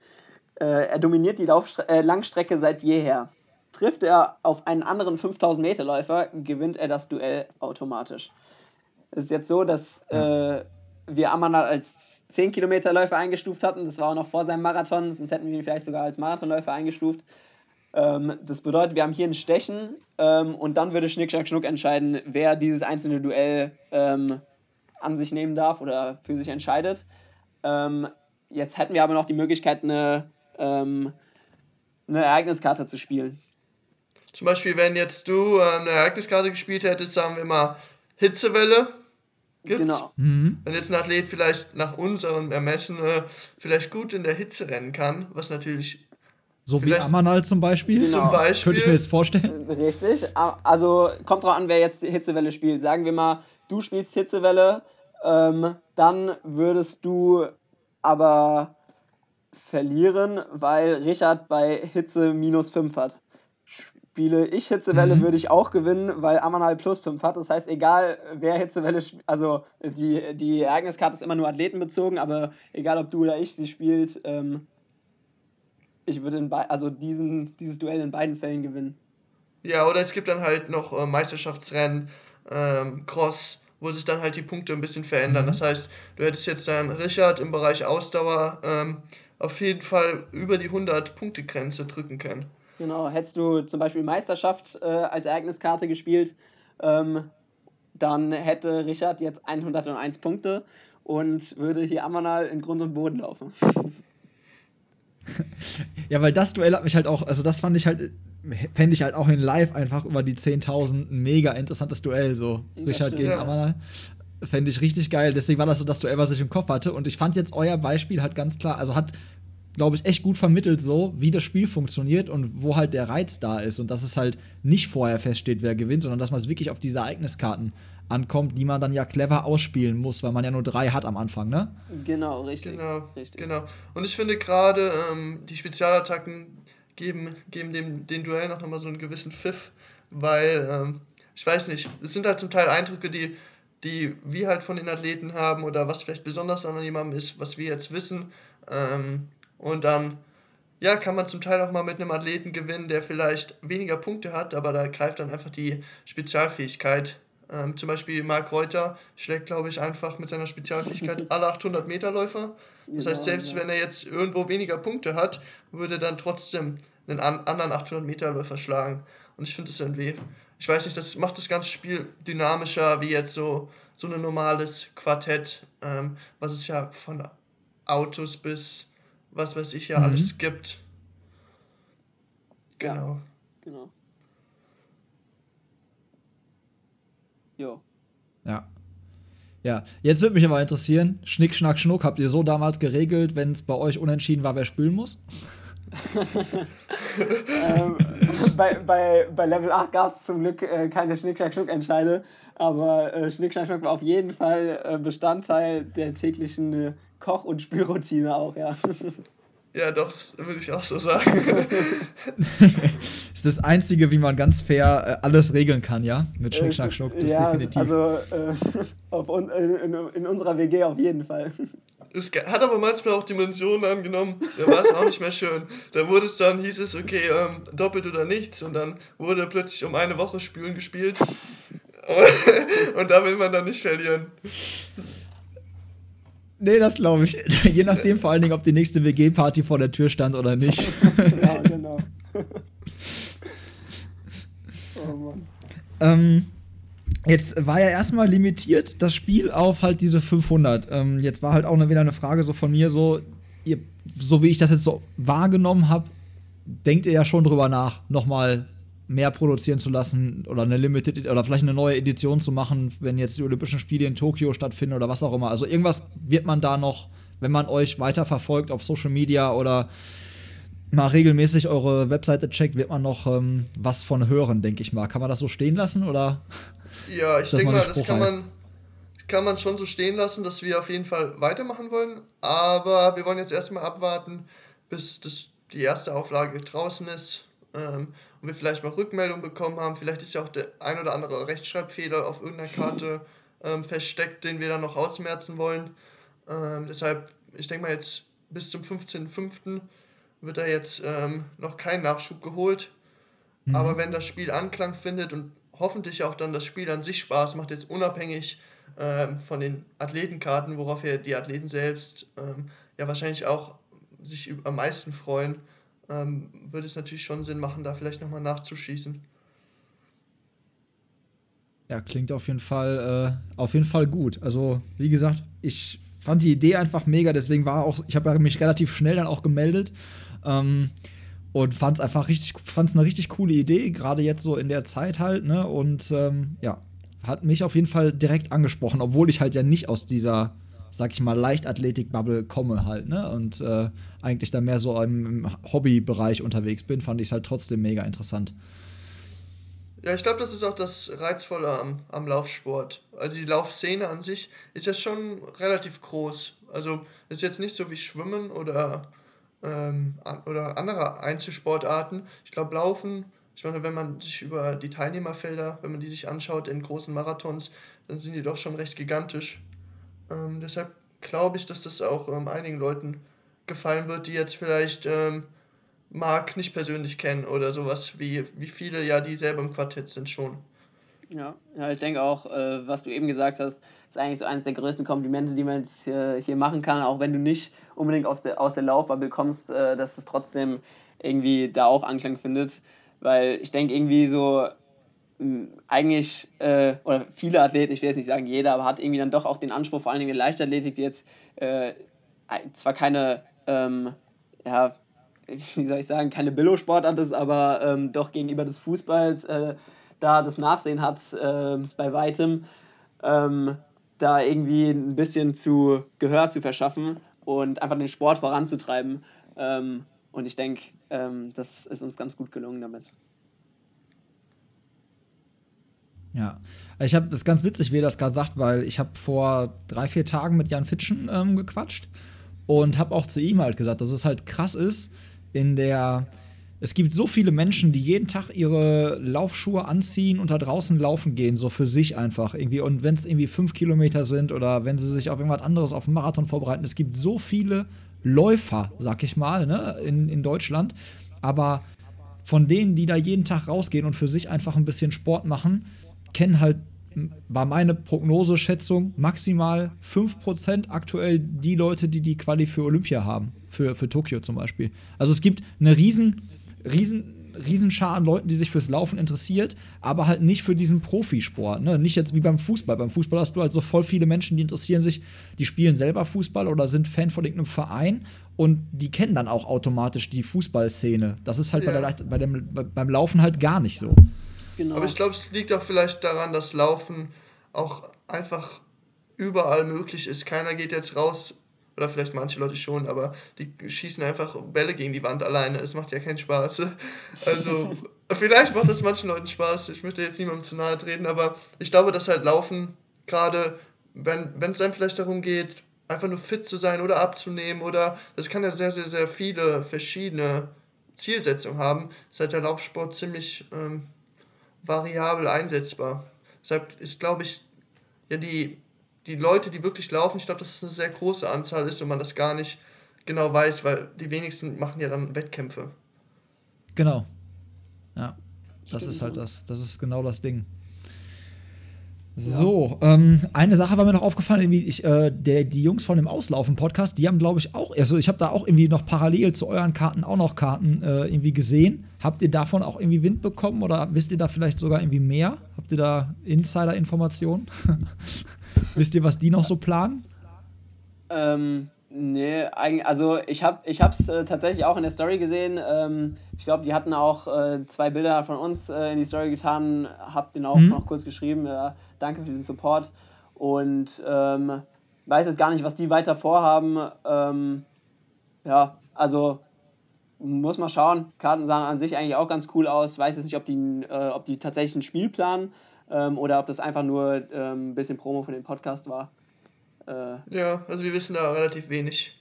Äh, er dominiert die Laufstre äh, Langstrecke seit jeher. Trifft er auf einen anderen 5000 Meter Läufer, gewinnt er das Duell automatisch. Es ist jetzt so, dass äh, wir Amanal als 10 Kilometerläufer eingestuft hatten. Das war auch noch vor seinem Marathon, sonst hätten wir ihn vielleicht sogar als Marathonläufer eingestuft. Ähm, das bedeutet, wir haben hier ein Stechen ähm, und dann würde Schnick, Schnack, Schnuck entscheiden, wer dieses einzelne Duell ähm, an sich nehmen darf oder für sich entscheidet. Ähm, jetzt hätten wir aber noch die Möglichkeit, eine, ähm, eine Ereigniskarte zu spielen. Zum Beispiel, wenn jetzt du äh, eine Ereigniskarte gespielt hättest, sagen wir mal Hitzewelle. Gibt's. Genau. Mhm. Wenn jetzt ein Athlet vielleicht nach unserem Ermessen äh, vielleicht gut in der Hitze rennen kann, was natürlich so wie Amanal zum Beispiel. Genau. Zum Beispiel. Könnte ich mir jetzt vorstellen. Richtig. Also kommt drauf an, wer jetzt die Hitzewelle spielt. Sagen wir mal, du spielst Hitzewelle, ähm, dann würdest du aber verlieren, weil Richard bei Hitze minus 5 hat. Spiele ich Hitzewelle, mhm. würde ich auch gewinnen, weil Amanal plus 5 hat. Das heißt, egal wer Hitzewelle spielt, also die, die Ereigniskarte ist immer nur athletenbezogen, aber egal ob du oder ich sie spielt, ähm, ich würde in also diesen, dieses Duell in beiden Fällen gewinnen. Ja, oder es gibt dann halt noch äh, Meisterschaftsrennen, ähm, Cross, wo sich dann halt die Punkte ein bisschen verändern. Mhm. Das heißt, du hättest jetzt dann Richard im Bereich Ausdauer ähm, auf jeden Fall über die 100-Punkte-Grenze drücken können. Genau, hättest du zum Beispiel Meisterschaft äh, als Ereigniskarte gespielt, ähm, dann hätte Richard jetzt 101 Punkte und würde hier Amanal in Grund und Boden laufen. ja, weil das Duell hat mich halt auch, also das fand ich halt, fände ich halt auch in Live einfach über die 10.000 ein mega interessantes Duell, so ja, Richard gegen ja. Amanal. Fände ich richtig geil. Deswegen war das so das Duell, was ich im Kopf hatte. Und ich fand jetzt euer Beispiel halt ganz klar, also hat, glaube ich, echt gut vermittelt, so wie das Spiel funktioniert und wo halt der Reiz da ist. Und dass es halt nicht vorher feststeht, wer gewinnt, sondern dass man es wirklich auf diese Ereigniskarten ankommt, die man dann ja clever ausspielen muss, weil man ja nur drei hat am Anfang, ne? Genau, richtig. Genau, richtig. genau. Und ich finde gerade ähm, die Spezialattacken geben, geben dem den Duell noch mal so einen gewissen Pfiff, weil ähm, ich weiß nicht, es sind halt zum Teil Eindrücke, die die wir halt von den Athleten haben oder was vielleicht besonders an jemandem ist, was wir jetzt wissen. Ähm, und dann ja, kann man zum Teil auch mal mit einem Athleten gewinnen, der vielleicht weniger Punkte hat, aber da greift dann einfach die Spezialfähigkeit ähm, zum Beispiel Marc Reuter schlägt, glaube ich, einfach mit seiner Spezialfähigkeit alle 800 Meter Läufer. Das heißt, selbst ja. wenn er jetzt irgendwo weniger Punkte hat, würde er dann trotzdem einen anderen 800 Meter Läufer schlagen. Und ich finde das irgendwie, ich weiß nicht, das macht das ganze Spiel dynamischer wie jetzt so, so ein normales Quartett, ähm, was es ja von Autos bis was weiß ich ja mhm. alles gibt. Genau. Ja, genau. Jo. Ja. Ja, jetzt würde mich aber interessieren, Schnick, Schnack, Schnuck, habt ihr so damals geregelt, wenn es bei euch unentschieden war, wer spülen muss? Ähm, bei, bei, bei Level 8 gab es zum Glück äh, keine Schnick, Schnack, Schnuck Entscheide, aber äh, Schnick, Schnack, Schnuck war auf jeden Fall äh, Bestandteil der täglichen äh, Koch- und Spülroutine auch, ja. Ja, doch, das würde ich auch so sagen. ist das Einzige, wie man ganz fair äh, alles regeln kann, ja? Mit Schnick, Schnack, Schnuck, das ja, definitiv. Also äh, auf, in, in, unserer WG auf jeden Fall. Es hat aber manchmal auch Dimensionen angenommen, da war es auch nicht mehr schön. Da wurde es dann, hieß es, okay, ähm, doppelt oder nichts und dann wurde plötzlich um eine Woche Spülen gespielt. und da will man dann nicht verlieren. Nee, das glaube ich. Je nachdem vor allen Dingen, ob die nächste WG-Party vor der Tür stand oder nicht. ja, genau. oh Mann. Ähm, jetzt war ja erstmal limitiert das Spiel auf halt diese 500. Ähm, jetzt war halt auch wieder eine Frage so von mir so, ihr, so wie ich das jetzt so wahrgenommen habe, denkt ihr ja schon drüber nach, nochmal mehr produzieren zu lassen oder eine Limited oder vielleicht eine neue Edition zu machen, wenn jetzt die Olympischen Spiele in Tokio stattfinden oder was auch immer. Also irgendwas wird man da noch, wenn man euch weiter verfolgt auf Social Media oder mal regelmäßig eure Webseite checkt, wird man noch ähm, was von hören, denke ich mal. Kann man das so stehen lassen oder? Ja, ich denke mal, das kann man, kann man schon so stehen lassen, dass wir auf jeden Fall weitermachen wollen. Aber wir wollen jetzt erstmal abwarten, bis das, die erste Auflage draußen ist. Ähm, und wir vielleicht mal Rückmeldung bekommen haben. Vielleicht ist ja auch der ein oder andere Rechtschreibfehler auf irgendeiner Karte ähm, versteckt, den wir dann noch ausmerzen wollen. Ähm, deshalb, ich denke mal jetzt bis zum 15.05. wird da jetzt ähm, noch kein Nachschub geholt. Mhm. Aber wenn das Spiel Anklang findet und hoffentlich auch dann das Spiel an sich Spaß macht, jetzt unabhängig ähm, von den Athletenkarten, worauf ja die Athleten selbst ähm, ja wahrscheinlich auch sich am meisten freuen, ähm, würde es natürlich schon Sinn machen, da vielleicht nochmal nachzuschießen. Ja, klingt auf jeden Fall, äh, auf jeden Fall gut. Also, wie gesagt, ich fand die Idee einfach mega, deswegen war auch, ich habe mich relativ schnell dann auch gemeldet. Ähm, und fand es einfach richtig, fand es eine richtig coole Idee, gerade jetzt so in der Zeit halt, ne? Und ähm, ja, hat mich auf jeden Fall direkt angesprochen, obwohl ich halt ja nicht aus dieser, sag ich mal, Leichtathletik-Bubble komme halt, ne? Und äh, eigentlich da mehr so im, Hobbybereich unterwegs bin, fand ich es halt trotzdem mega interessant. Ja, ich glaube, das ist auch das Reizvolle am, am Laufsport. Also die Laufszene an sich ist ja schon relativ groß. Also ist jetzt nicht so wie Schwimmen oder ähm, oder andere Einzelsportarten. Ich glaube, Laufen, ich meine, wenn man sich über die Teilnehmerfelder, wenn man die sich anschaut in großen Marathons, dann sind die doch schon recht gigantisch. Ähm, deshalb glaube ich, dass das auch ähm, einigen Leuten gefallen wird, die jetzt vielleicht ähm, Marc nicht persönlich kennen oder sowas, wie, wie viele ja, die selber im Quartett sind schon. Ja, ja ich denke auch, äh, was du eben gesagt hast, ist eigentlich so eines der größten Komplimente, die man jetzt hier, hier machen kann, auch wenn du nicht unbedingt auf der, aus der Laufbubble kommst, äh, dass es trotzdem irgendwie da auch Anklang findet. Weil ich denke irgendwie so, mh, eigentlich, äh, oder viele Athleten, ich will jetzt nicht sagen jeder, aber hat irgendwie dann doch auch den Anspruch, vor allen Dingen in Leichtathletik, die jetzt äh, zwar keine, ähm, ja, wie soll ich sagen, keine Billo-Sportart ist, aber ähm, doch gegenüber des Fußballs äh, da das Nachsehen hat äh, bei weitem, ähm, da irgendwie ein bisschen zu Gehör zu verschaffen und einfach den Sport voranzutreiben. Ähm, und ich denke, ähm, das ist uns ganz gut gelungen damit. Ja, ich habe das ganz witzig, wie er das gerade sagt, weil ich habe vor drei, vier Tagen mit Jan Fitschen ähm, gequatscht und habe auch zu ihm halt gesagt, dass es halt krass ist, in der es gibt so viele Menschen, die jeden Tag ihre Laufschuhe anziehen und da draußen laufen gehen, so für sich einfach irgendwie. Und wenn es irgendwie fünf Kilometer sind oder wenn sie sich auf irgendwas anderes auf einen Marathon vorbereiten, es gibt so viele Läufer, sag ich mal, ne, in, in Deutschland. Aber von denen, die da jeden Tag rausgehen und für sich einfach ein bisschen Sport machen, kennen halt, war meine Prognoseschätzung, maximal 5% aktuell die Leute, die die Quali für Olympia haben, für, für Tokio zum Beispiel. Also es gibt eine riesen riesen Riesenschar an Leuten, die sich fürs Laufen interessiert, aber halt nicht für diesen Profisport. Ne? Nicht jetzt wie beim Fußball. Beim Fußball hast du halt so voll viele Menschen, die interessieren sich, die spielen selber Fußball oder sind Fan von irgendeinem Verein und die kennen dann auch automatisch die Fußballszene. Das ist halt ja. bei der, bei dem, beim Laufen halt gar nicht so. Genau. Aber ich glaube, es liegt auch vielleicht daran, dass Laufen auch einfach überall möglich ist. Keiner geht jetzt raus oder vielleicht manche Leute schon, aber die schießen einfach Bälle gegen die Wand alleine. Es macht ja keinen Spaß. Also, vielleicht macht es manchen Leuten Spaß. Ich möchte jetzt niemandem zu nahe treten, aber ich glaube, dass halt Laufen, gerade wenn es einem vielleicht darum geht, einfach nur fit zu sein oder abzunehmen oder das kann ja sehr, sehr, sehr viele verschiedene Zielsetzungen haben, ist halt der Laufsport ziemlich ähm, variabel einsetzbar. Deshalb ist, glaube ich, ja die die Leute, die wirklich laufen, ich glaube, dass das eine sehr große Anzahl ist und man das gar nicht genau weiß, weil die wenigsten machen ja dann Wettkämpfe. Genau. Ja. Das Stimmt. ist halt das. Das ist genau das Ding. So, ja. ähm, eine Sache war mir noch aufgefallen, irgendwie ich, äh, der, die Jungs von dem Auslaufen-Podcast, die haben, glaube ich, auch, also ich habe da auch irgendwie noch parallel zu euren Karten auch noch Karten äh, irgendwie gesehen. Habt ihr davon auch irgendwie Wind bekommen oder wisst ihr da vielleicht sogar irgendwie mehr? Habt ihr da Insider-Informationen? wisst ihr, was die noch so planen? Ähm, nee, also ich habe ich äh, tatsächlich auch in der Story gesehen. Ähm, ich glaube, die hatten auch äh, zwei Bilder von uns äh, in die Story getan, hab den auch mhm. noch kurz geschrieben. Ja, danke für den Support. Und ähm, weiß jetzt gar nicht, was die weiter vorhaben. Ähm, ja, also muss man schauen. Karten sahen an sich eigentlich auch ganz cool aus. Weiß jetzt nicht, ob die, äh, ob die tatsächlich einen Spielplan ähm, oder ob das einfach nur ähm, ein bisschen Promo für den Podcast war. Äh, ja, also wir wissen da relativ wenig.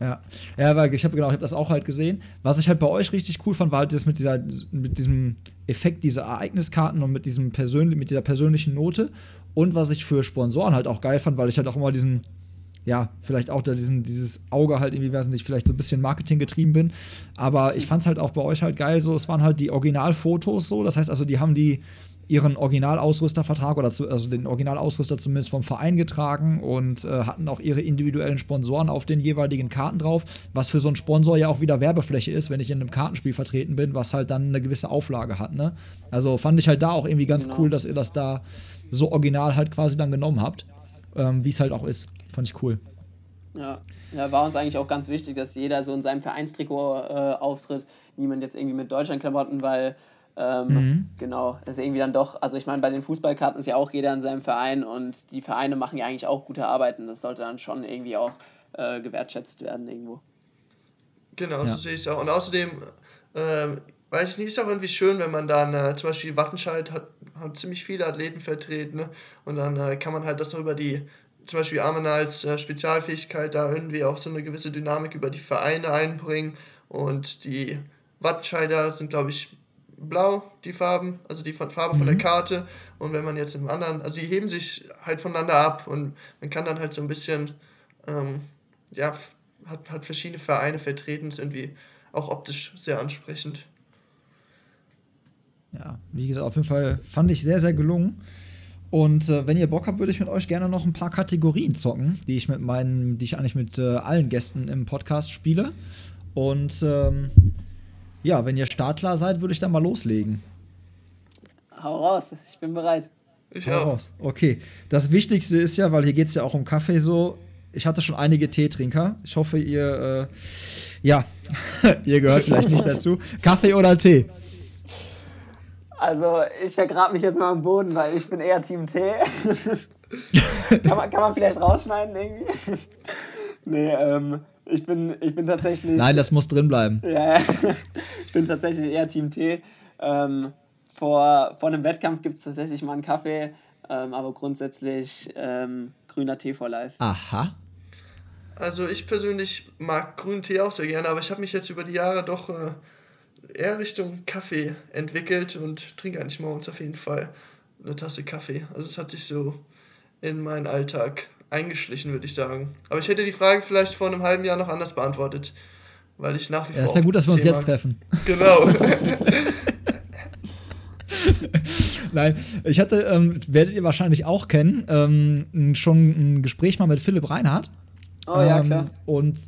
Ja, ja, weil ich habe genau, ich habe das auch halt gesehen. Was ich halt bei euch richtig cool fand, war halt das mit dieser, mit diesem Effekt dieser Ereigniskarten und mit diesem persönlich, mit dieser persönlichen Note. Und was ich für Sponsoren halt auch geil fand, weil ich halt auch immer diesen, ja, vielleicht auch da diesen, dieses Auge halt irgendwie, weiß nicht, vielleicht so ein bisschen Marketing getrieben bin. Aber ich fand es halt auch bei euch halt geil, so, es waren halt die Originalfotos so. Das heißt also, die haben die ihren Originalausrüstervertrag oder zu, also den Originalausrüster zumindest vom Verein getragen und äh, hatten auch ihre individuellen Sponsoren auf den jeweiligen Karten drauf, was für so einen Sponsor ja auch wieder Werbefläche ist, wenn ich in einem Kartenspiel vertreten bin, was halt dann eine gewisse Auflage hat. Ne? Also fand ich halt da auch irgendwie ganz genau. cool, dass ihr das da so original halt quasi dann genommen habt, ähm, wie es halt auch ist. Fand ich cool. Ja. ja, war uns eigentlich auch ganz wichtig, dass jeder so in seinem Vereinstrikot äh, auftritt. Niemand jetzt irgendwie mit Deutschlandklamotten, weil ähm, mhm. genau, das ist irgendwie dann doch, also ich meine, bei den Fußballkarten ist ja auch jeder in seinem Verein und die Vereine machen ja eigentlich auch gute Arbeiten. Das sollte dann schon irgendwie auch äh, gewertschätzt werden irgendwo. Genau, ja. so sehe ich es auch. Und außerdem, äh, weiß ich nicht, ist auch irgendwie schön, wenn man dann äh, zum Beispiel Wattenscheid hat, hat ziemlich viele Athleten vertreten ne? und dann äh, kann man halt das auch über die zum Beispiel Armen als äh, Spezialfähigkeit da irgendwie auch so eine gewisse Dynamik über die Vereine einbringen. Und die Wattenscheider sind, glaube ich, blau, die Farben, also die Farbe mhm. von der mhm. Karte. Und wenn man jetzt im anderen, also die heben sich halt voneinander ab und man kann dann halt so ein bisschen, ähm, ja, hat, hat verschiedene Vereine vertreten, ist irgendwie auch optisch sehr ansprechend. Ja, wie gesagt, auf jeden Fall fand ich sehr, sehr gelungen. Und äh, wenn ihr Bock habt, würde ich mit euch gerne noch ein paar Kategorien zocken, die ich mit meinen, die ich eigentlich mit äh, allen Gästen im Podcast spiele. Und ähm, ja, wenn ihr startklar seid, würde ich dann mal loslegen. Hau raus, ich bin bereit. Ich Hau auch. raus. Okay. Das Wichtigste ist ja, weil hier geht es ja auch um Kaffee so. Ich hatte schon einige Teetrinker. Ich hoffe, ihr, äh, ja, ihr gehört vielleicht nicht dazu. Kaffee oder Tee? Also, ich vergrabe mich jetzt mal am Boden, weil ich bin eher Team T. kann, man, kann man vielleicht rausschneiden irgendwie? nee, ähm, ich bin, ich bin tatsächlich. Nein, das muss drin bleiben. Ja, ich bin tatsächlich eher Team T. Ähm, vor, vor einem Wettkampf gibt es tatsächlich mal einen Kaffee, ähm, aber grundsätzlich ähm, grüner Tee vor live. Aha. Also ich persönlich mag grünen Tee auch sehr gerne, aber ich habe mich jetzt über die Jahre doch äh, eher Richtung Kaffee entwickelt und trinke eigentlich morgens auf jeden Fall eine Tasse Kaffee. Also es hat sich so in meinen Alltag eingeschlichen, würde ich sagen. Aber ich hätte die Frage vielleicht vor einem halben Jahr noch anders beantwortet, weil ich nach wie vor. Ja, ist ja gut, dass wir uns jetzt treffen. Genau. Nein, ich hatte, ähm, werdet ihr wahrscheinlich auch kennen, ähm, schon ein Gespräch mal mit Philipp Reinhardt. Oh ja, ähm, klar. Und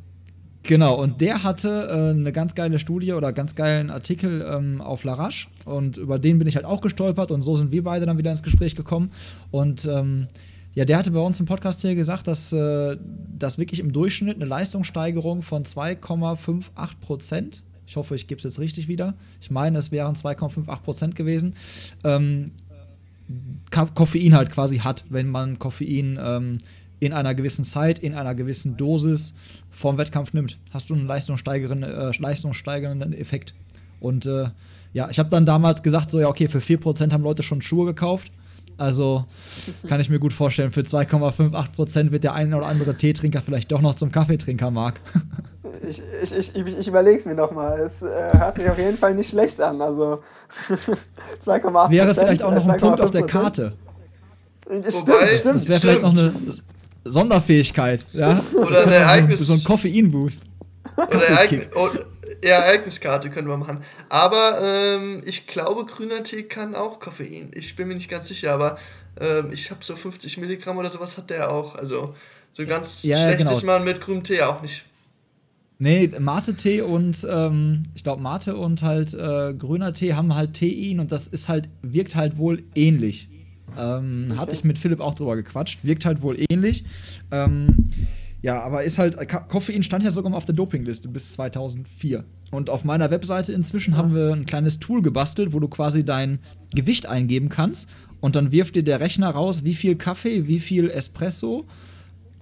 Genau, und der hatte äh, eine ganz geile Studie oder ganz geilen Artikel ähm, auf Larache und über den bin ich halt auch gestolpert und so sind wir beide dann wieder ins Gespräch gekommen und ähm, ja, der hatte bei uns im Podcast hier gesagt, dass, äh, dass wirklich im Durchschnitt eine Leistungssteigerung von 2,58 Prozent, ich hoffe, ich gebe es jetzt richtig wieder, ich meine, es wären 2,58 Prozent gewesen, ähm, Koffein halt quasi hat, wenn man Koffein ähm, in einer gewissen Zeit, in einer gewissen Dosis vorm Wettkampf nimmt, hast du einen leistungssteigernden, äh, leistungssteigernden Effekt. Und äh, ja, ich habe dann damals gesagt, so ja, okay, für 4% haben Leute schon Schuhe gekauft. Also kann ich mir gut vorstellen, für 2,58% wird der eine oder andere Teetrinker vielleicht doch noch zum Kaffeetrinker mag. Ich, ich, ich, ich überlege es mir nochmal. Es äh, hört sich auf jeden Fall nicht schlecht an. Also 2,8%. Das wäre vielleicht auch noch ein Punkt auf der Karte. Stimmt, Wobei, das, das wäre vielleicht noch eine Sonderfähigkeit, ja. Oder eine Ereignis. So, so ein Koffeinboost. Oder Ereignis, oh, ja, Ereigniskarte können wir machen. Aber ähm, ich glaube, grüner Tee kann auch Koffein. Ich bin mir nicht ganz sicher, aber ähm, ich habe so 50 Milligramm oder sowas hat der auch. Also so ganz ja, schlecht genau. ist man mit grünem Tee auch nicht. Nee, Mate-Tee und ähm, ich glaube Mate und halt äh, grüner Tee haben halt Tein und das ist halt, wirkt halt wohl ähnlich. Ähm, okay. Hatte ich mit Philipp auch drüber gequatscht. Wirkt halt wohl ähnlich. Ähm, ja, aber ist halt, Koffein stand ja sogar mal auf der Dopingliste bis 2004. Und auf meiner Webseite inzwischen ja. haben wir ein kleines Tool gebastelt, wo du quasi dein Gewicht eingeben kannst. Und dann wirft dir der Rechner raus, wie viel Kaffee, wie viel Espresso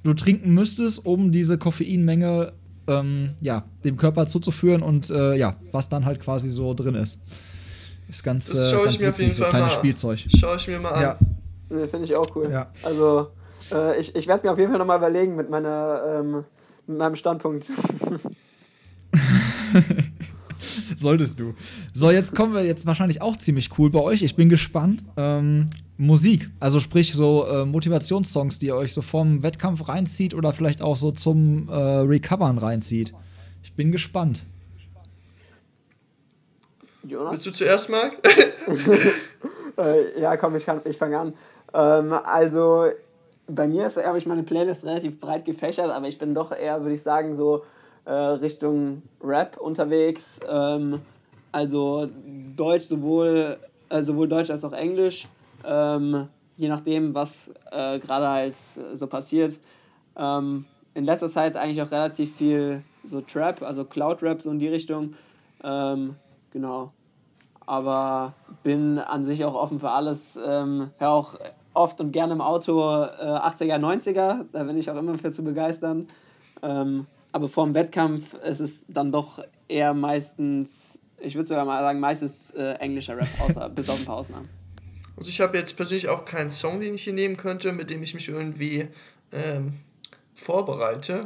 du trinken müsstest, um diese Koffeinmenge ähm, ja, dem Körper zuzuführen und äh, ja, was dann halt quasi so drin ist. Ist ganz, das äh, ganz witzig, so kleines Spielzeug. Schau ich mir mal an. Ja. Nee, Finde ich auch cool. Ja. Also, äh, ich, ich werde es mir auf jeden Fall nochmal überlegen mit, meiner, ähm, mit meinem Standpunkt. Solltest du. So, jetzt kommen wir jetzt wahrscheinlich auch ziemlich cool bei euch. Ich bin gespannt. Ähm, Musik, also sprich so äh, Motivationssongs, die ihr euch so vom Wettkampf reinzieht oder vielleicht auch so zum äh, Recovern reinzieht. Ich bin gespannt. Jonas? Willst du zuerst, Marc? äh, ja, komm, ich, ich fange an. Ähm, also, bei mir ist, habe ich meine Playlist relativ breit gefächert, aber ich bin doch eher, würde ich sagen, so äh, Richtung Rap unterwegs. Ähm, also Deutsch sowohl, äh, sowohl Deutsch als auch Englisch. Ähm, je nachdem, was äh, gerade halt so passiert. Ähm, in letzter Zeit eigentlich auch relativ viel so Trap, also Cloud-Rap, so in die Richtung. Ähm, genau. Aber bin an sich auch offen für alles. Ähm, höre auch oft und gerne im Auto äh, 80er, 90er. Da bin ich auch immer für zu begeistern. Ähm, aber vor dem Wettkampf ist es dann doch eher meistens, ich würde sogar mal sagen, meistens äh, englischer Rap, außer, bis auf ein paar Ausnahmen. Also ich habe jetzt persönlich auch keinen Song, den ich hier nehmen könnte, mit dem ich mich irgendwie ähm, vorbereite.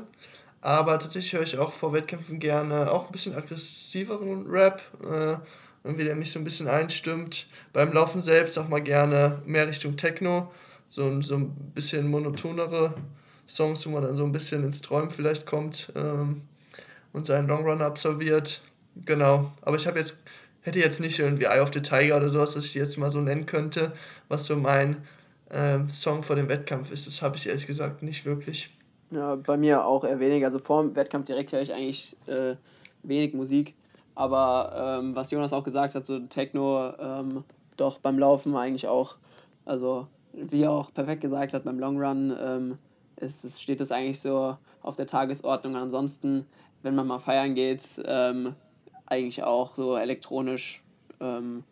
Aber tatsächlich höre ich auch vor Wettkämpfen gerne auch ein bisschen aggressiveren Rap, äh, irgendwie der mich so ein bisschen einstimmt. Beim Laufen selbst auch mal gerne mehr Richtung Techno, so, so ein bisschen monotonere Songs, wo man dann so ein bisschen ins Träumen vielleicht kommt ähm, und seinen Longrun absolviert. Genau, aber ich habe jetzt hätte jetzt nicht irgendwie Eye of the Tiger oder sowas, was ich jetzt mal so nennen könnte, was so mein ähm, Song vor dem Wettkampf ist. Das habe ich ehrlich gesagt nicht wirklich. Ja, bei mir auch eher wenig. Also vor dem Wettkampf direkt höre ich eigentlich äh, wenig Musik. Aber ähm, was Jonas auch gesagt hat, so Techno, ähm, doch beim Laufen eigentlich auch. Also wie er auch perfekt gesagt hat, beim Long Run ähm, ist, ist, steht das eigentlich so auf der Tagesordnung. Ansonsten, wenn man mal feiern geht, ähm, eigentlich auch so elektronisch ähm,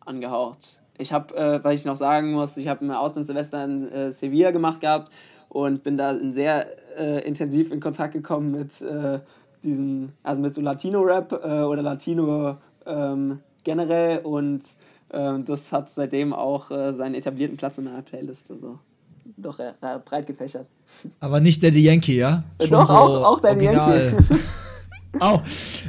angehaucht. Ich habe, äh, weil ich noch sagen muss, ich habe ein Auslandssemester in äh, Sevilla gemacht gehabt und bin da in sehr äh, intensiv in Kontakt gekommen mit äh, diesen, also mit so Latino-Rap äh, oder Latino ähm, generell und ähm, das hat seitdem auch äh, seinen etablierten Platz in meiner Playlist. Also doch breit gefächert. Aber nicht Daddy Yankee, ja? Schon doch, so auch, auch Daddy Yankee. Au,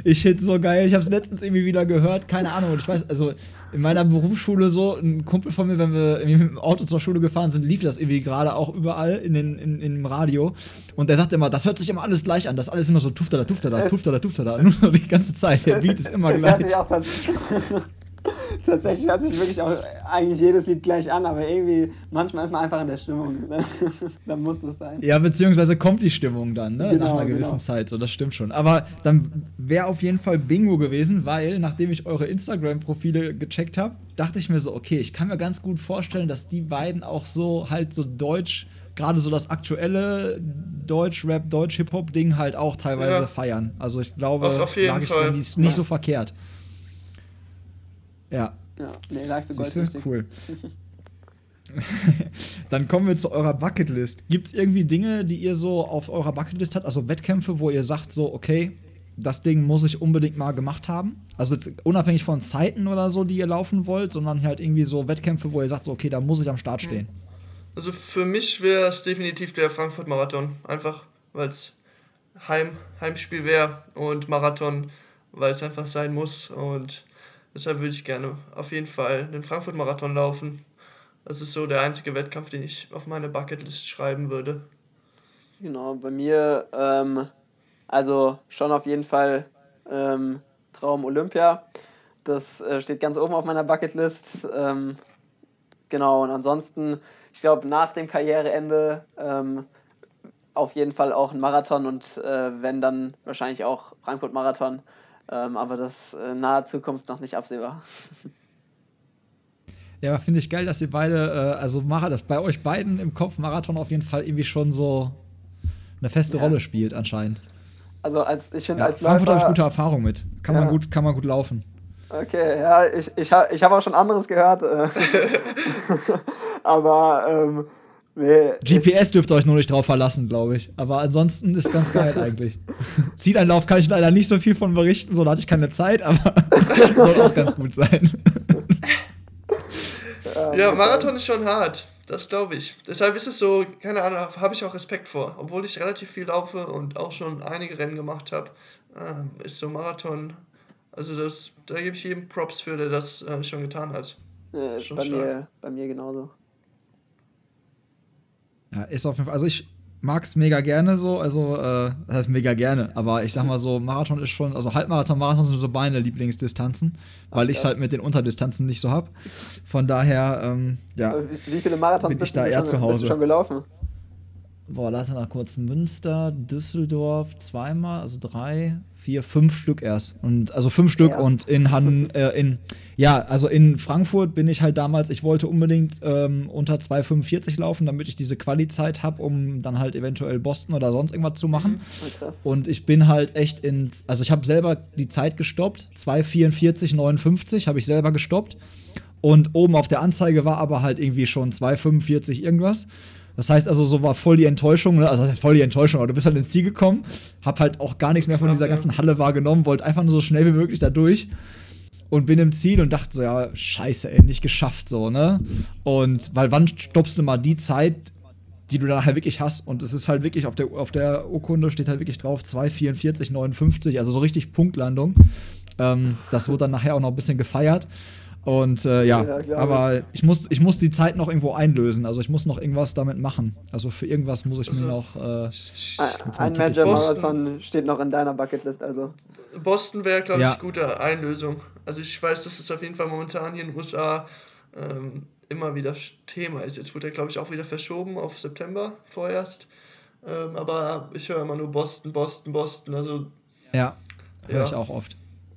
ich finde so geil. Ich habe es letztens irgendwie wieder gehört. Keine Ahnung. Ich weiß, also in meiner Berufsschule so, ein Kumpel von mir, wenn wir irgendwie mit dem Auto zur Schule gefahren sind, lief das irgendwie gerade auch überall in den, in, dem Radio. Und der sagt immer, das hört sich immer alles gleich an. Das ist alles immer so tuftada, tuftada, tuftada, tuftada. Nur so die ganze Zeit. Der Beat ist immer gleich. Tatsächlich hört sich wirklich auch eigentlich jedes Lied gleich an, aber irgendwie manchmal ist man einfach in der Stimmung. Ne? dann muss das sein. Ja, beziehungsweise kommt die Stimmung dann, ne? Genau, Nach einer gewissen genau. Zeit, so das stimmt schon. Aber dann wäre auf jeden Fall Bingo gewesen, weil nachdem ich eure Instagram-Profile gecheckt habe, dachte ich mir so, okay, ich kann mir ganz gut vorstellen, dass die beiden auch so halt so deutsch gerade so das aktuelle Deutsch-Rap, Deutsch-Hip-Hop-Ding halt auch teilweise ja. feiern. Also ich glaube, auf, lag ich nicht ja. so verkehrt. Ja. Ja, nee, lagst du Gold richtig. Cool. Dann kommen wir zu eurer Bucketlist. Gibt es irgendwie Dinge, die ihr so auf eurer Bucketlist habt, also Wettkämpfe, wo ihr sagt so, okay, das Ding muss ich unbedingt mal gemacht haben? Also unabhängig von Zeiten oder so, die ihr laufen wollt, sondern halt irgendwie so Wettkämpfe, wo ihr sagt so, okay, da muss ich am Start stehen. Also für mich wäre es definitiv der Frankfurt-Marathon. Einfach, weil es Heim, Heimspiel wäre und Marathon, weil es einfach sein muss und Deshalb würde ich gerne auf jeden Fall den Frankfurt-Marathon laufen. Das ist so der einzige Wettkampf, den ich auf meine Bucketlist schreiben würde. Genau, bei mir, ähm, also schon auf jeden Fall ähm, Traum Olympia. Das äh, steht ganz oben auf meiner Bucketlist. Ähm, genau, und ansonsten, ich glaube, nach dem Karriereende ähm, auf jeden Fall auch ein Marathon und äh, wenn dann wahrscheinlich auch Frankfurt-Marathon. Ähm, aber das in naher Zukunft noch nicht absehbar. Ja, finde ich geil, dass ihr beide, äh, also Mara, dass bei euch beiden im Kopf Marathon auf jeden Fall irgendwie schon so eine feste ja. Rolle spielt, anscheinend. Also als ich finde, ja, als Frankfurt habe ich gute Erfahrung mit. Kann, ja. man gut, kann man gut laufen. Okay, ja, ich, ich, ich habe auch schon anderes gehört. Äh. aber ähm, Nee, GPS dürft ihr euch nur nicht drauf verlassen, glaube ich. Aber ansonsten ist ganz geil eigentlich. Zieleinlauf kann ich leider nicht so viel von berichten, so da hatte ich keine Zeit, aber soll auch ganz gut sein. ja, Marathon ist schon hart. Das glaube ich. Deshalb ist es so, keine Ahnung, habe ich auch Respekt vor. Obwohl ich relativ viel laufe und auch schon einige Rennen gemacht habe, äh, ist so Marathon, also das, da gebe ich jedem Props für, der das äh, schon getan hat. Äh, bei, mir, bei mir genauso. Ja, ist auf jeden Fall. Also ich mag's mega gerne so, also äh, das heißt mega gerne, aber ich sag mal so, Marathon ist schon, also Halbmarathon, Marathon sind so meine Lieblingsdistanzen, weil ich halt mit den Unterdistanzen nicht so hab. Von daher, ähm, ja. Wie, wie viele Marathons bin ich bist, da eher schon, zu Hause. bist du schon gelaufen? Boah, warte mal kurz. Münster, Düsseldorf zweimal, also drei, vier, fünf Stück erst. Und also fünf Stück Erst. und in Han, äh, in ja, also in Frankfurt bin ich halt damals, ich wollte unbedingt ähm, unter 2,45 laufen, damit ich diese Quali-Zeit habe, um dann halt eventuell Boston oder sonst irgendwas zu machen. Oh, krass. Und ich bin halt echt in, also ich habe selber die Zeit gestoppt, 2,44,59 habe ich selber gestoppt. Und oben auf der Anzeige war aber halt irgendwie schon 2,45 irgendwas. Das heißt also, so war voll die Enttäuschung, ne? also das heißt voll die Enttäuschung, aber du bist halt ins Ziel gekommen, hab halt auch gar nichts mehr von Ja, dieser ja. ganzen Halle wahrgenommen, wollte einfach nur so schnell wie möglich da durch und bin im Ziel und dachte so, ja, scheiße, ey, nicht geschafft, so, ne? Und, weil wann stoppst du mal die Zeit, die du dann nachher wirklich hast? Und es ist halt wirklich, auf der, auf der Urkunde steht halt wirklich drauf 2,44,59, also so richtig Punktlandung. Ähm, das wurde dann nachher auch noch ein bisschen gefeiert. Und äh, ja, Ja, aber ich muss, ich muss die Zeit noch irgendwo einlösen. Also ich muss noch irgendwas damit machen. Also für irgendwas muss ich mir Also- noch. Äh, Ein, Major. Marathon steht noch in deiner Bucketlist, also. Boston wäre, glaube Ja. ich, gute Einlösung. Also ich weiß, dass es auf jeden Fall momentan hier in den USA ähm, immer wieder Thema ist. Jetzt wurde er, glaube ich, auch wieder verschoben auf September vorerst. Ähm, aber ich höre immer nur Boston, Boston, Boston. Also ja, höre Ja. ich auch oft.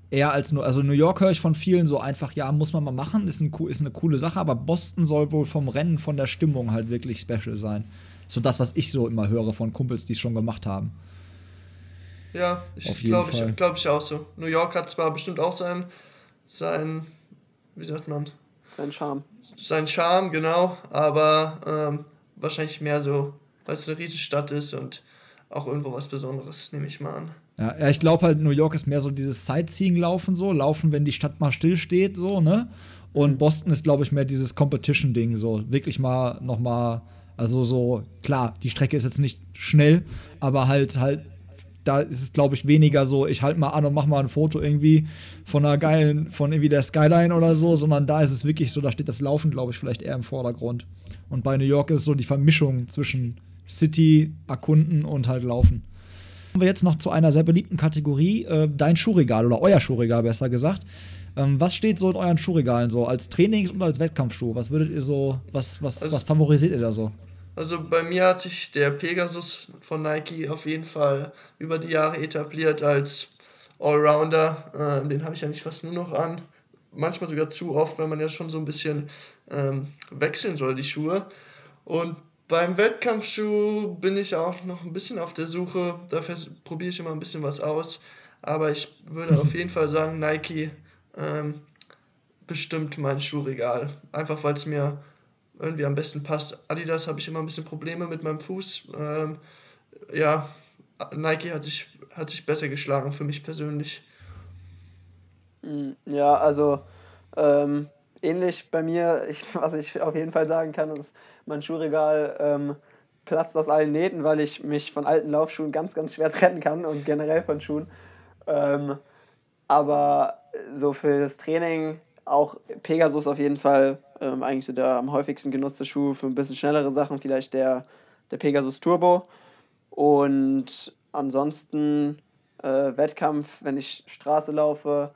Eher als nur, also New York höre ich von vielen so einfach, ja, muss man mal machen, ist, ein, ist eine coole Sache, aber Boston soll wohl vom Rennen, von der Stimmung halt wirklich special sein. So das, was ich so immer höre von Kumpels, die es schon gemacht haben. ja, ich glaube ich, glaub ich auch so. New York hat zwar bestimmt auch sein, sein wie sagt man, Sein Charme. sein Charme, genau, aber ähm, wahrscheinlich mehr so, weil es eine Riesenstadt ist und auch irgendwo was Besonderes, nehme ich mal an. Ja, ich glaube halt, New York ist mehr so dieses Sightseeing-Laufen so, laufen, wenn die Stadt mal still steht, so, ne? Und Boston ist, glaube ich, mehr dieses Competition-Ding, so. Wirklich mal noch mal, also so, klar, die Strecke ist jetzt nicht schnell, aber halt, halt, da ist es, glaube ich, weniger so, ich halte mal an und mach mal ein Foto irgendwie von einer geilen, von irgendwie der Skyline oder so, sondern da ist es wirklich so, da steht das Laufen, glaube ich, vielleicht eher im Vordergrund. Und bei New York ist es so die Vermischung zwischen City, Erkunden und halt Laufen. Kommen wir jetzt noch zu einer sehr beliebten Kategorie, äh, dein Schuhregal oder euer Schuhregal besser gesagt. Ähm, was steht so in euren Schuhregalen so als Trainings- und als Wettkampfschuh? Was würdet ihr so, was, was, Also- was favorisiert ihr da so? Also bei mir hat sich der Pegasus von Nike auf jeden Fall über die Jahre etabliert als Allrounder. Ähm, den habe ich eigentlich fast nur noch an. Manchmal sogar zu oft, weil man ja schon so ein bisschen ähm, wechseln soll, die Schuhe. Und beim Wettkampfschuh bin ich auch noch ein bisschen auf der Suche. Da probiere ich immer ein bisschen was aus. Aber ich würde auf jeden Fall sagen, Nike ähm, bestimmt mein Schuhregal. Einfach weil es mir irgendwie am besten passt. Adidas habe ich immer ein bisschen Probleme mit meinem Fuß. Ähm, ja, Nike hat sich, hat sich besser geschlagen für mich persönlich. Mm, Ja, also ähm, ähnlich bei mir, ich, was ich auf jeden Fall sagen kann, ist, mein Schuhregal ähm, platzt aus allen Nähten, weil ich mich von alten Laufschuhen ganz, ganz schwer trennen kann und generell von Schuhen. Ähm, aber so für das Training auch Pegasus auf jeden Fall ähm, eigentlich so der am häufigsten genutzte Schuh für ein bisschen schnellere Sachen, vielleicht der, der Pegasus Turbo. Und ansonsten äh, Wettkampf, wenn ich Straße laufe,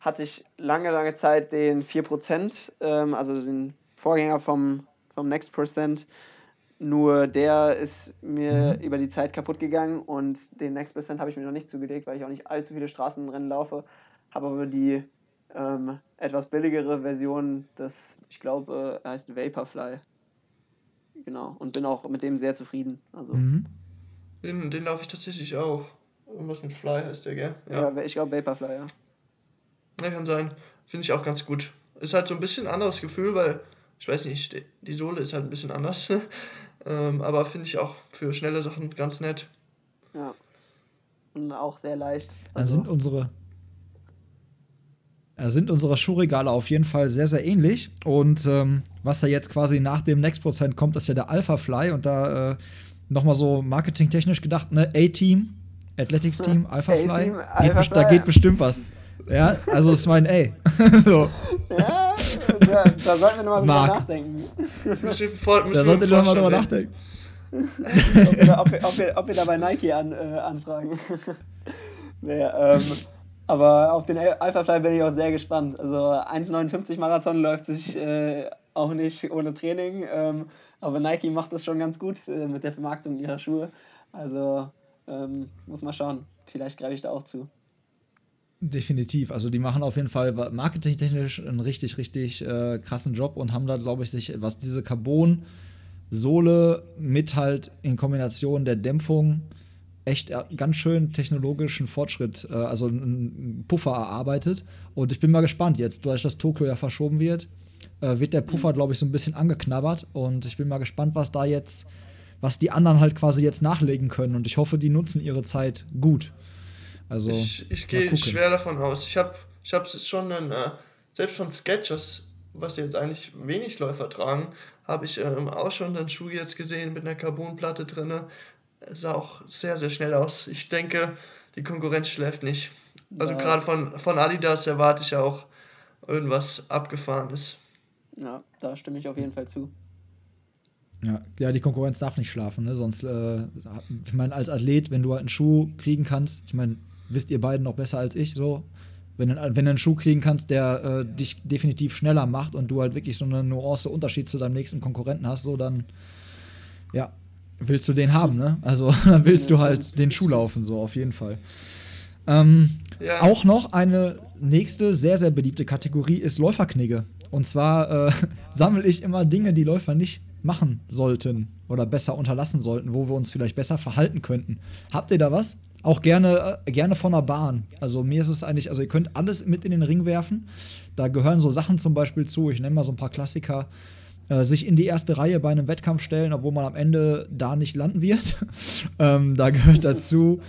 hatte ich lange, lange Zeit den 4%, ähm, also den Vorgänger vom, vom Next Percent. Nur der ist mir über die Zeit kaputt gegangen und den Next Percent habe ich mir noch nicht zugelegt, weil ich auch nicht allzu viele Straßenrennen laufe. Habe aber die ähm, etwas billigere Version des, ich glaube, er heißt Vaporfly. Genau. Und bin auch mit dem sehr zufrieden. Also, Mhm. Den, den laufe ich tatsächlich auch. Irgendwas mit Fly heißt der, gell? ja. ich glaube Vaporfly, ja. Ja, kann sein. Finde ich auch ganz gut. Ist halt so ein bisschen anderes Gefühl, weil, ich weiß nicht, die- Sohle ist halt ein bisschen anders. ähm, aber finde ich auch für schnelle Sachen ganz nett. Ja. Und auch sehr leicht. Dann Also, sind unsere äh, sind unsere Schuhregale auf jeden Fall sehr, sehr ähnlich. Und ähm, was da jetzt quasi nach dem Next Prozent kommt, ist ja der Alpha Fly. Und da äh, nochmal so marketingtechnisch gedacht, ne? A-Team, Athletics Team, Alpha Fly. A-Team, Geht Alpha best- Da Fly. geht bestimmt was. Ja, also ist mein ey. so, ja, da, da sollten wir nochmal drüber nachdenken. Wir vor- da wir solltet ihr nochmal drüber ey. nachdenken. ob, wir, ob, wir, ob, wir, ob wir da bei Nike an, äh, anfragen. nee, ähm, aber auf den Alpha-Fly bin ich auch sehr gespannt. Also 1,59 Marathon läuft sich äh, auch nicht ohne Training. Ähm, aber Nike macht das schon ganz gut äh, mit der Vermarktung ihrer Schuhe. Also ähm, muss man schauen. Vielleicht greife ich da auch zu. Definitiv. Also die machen auf jeden Fall marketingtechnisch einen richtig, richtig äh, krassen Job und haben da, glaube ich, sich, was diese Carbon-Sohle mit halt in Kombination der Dämpfung echt äh, ganz schön technologischen Fortschritt, äh, also einen Puffer erarbeitet. Und ich bin mal gespannt jetzt, dadurch, dass Tokio ja verschoben wird, äh, wird der Puffer, mhm. glaube ich, so ein bisschen angeknabbert. Und ich bin mal gespannt, was da jetzt, was die anderen halt quasi jetzt nachlegen können. Und ich hoffe, die nutzen ihre Zeit gut. Also, ich, ich gehe schwer davon aus. Ich habe ich hab schon einen, äh, selbst von Sketchers, was jetzt eigentlich wenig Läufer tragen, habe ich ähm, auch schon einen Schuh jetzt gesehen mit einer Carbonplatte drin. Sah auch sehr, sehr schnell aus. Ich denke, die Konkurrenz schläft nicht. Also ja. gerade von, von Adidas erwarte ich auch irgendwas Abgefahrenes. Ja, da stimme ich auf jeden Fall zu. Ja, ja, die Konkurrenz darf nicht schlafen, ne? Sonst, äh, ich meine, als Athlet, wenn du halt einen Schuh kriegen kannst, ich meine, wisst ihr beiden noch besser als ich, so. Wenn du, wenn du einen Schuh kriegen kannst, der äh, dich definitiv schneller macht und du halt wirklich so eine Nuance Unterschied zu deinem nächsten Konkurrenten hast, so dann, ja, willst du den haben, ne? Also dann willst du halt den Schuh laufen, so auf jeden Fall. Ähm, ja. Auch noch eine nächste sehr, sehr beliebte Kategorie ist Läuferknigge. Und zwar äh, sammle ich immer Dinge, die Läufer nicht machen sollten oder besser unterlassen sollten, wo wir uns vielleicht besser verhalten könnten. Habt ihr da was? Auch gerne, äh, gerne von der Bahn. Also mir ist es eigentlich, also ihr könnt alles mit in den Ring werfen. Da gehören so Sachen zum Beispiel zu. Ich nenne mal so ein paar Klassiker. Äh, sich in die erste Reihe bei einem Wettkampf stellen, obwohl man am Ende da nicht landen wird. ähm, da gehört dazu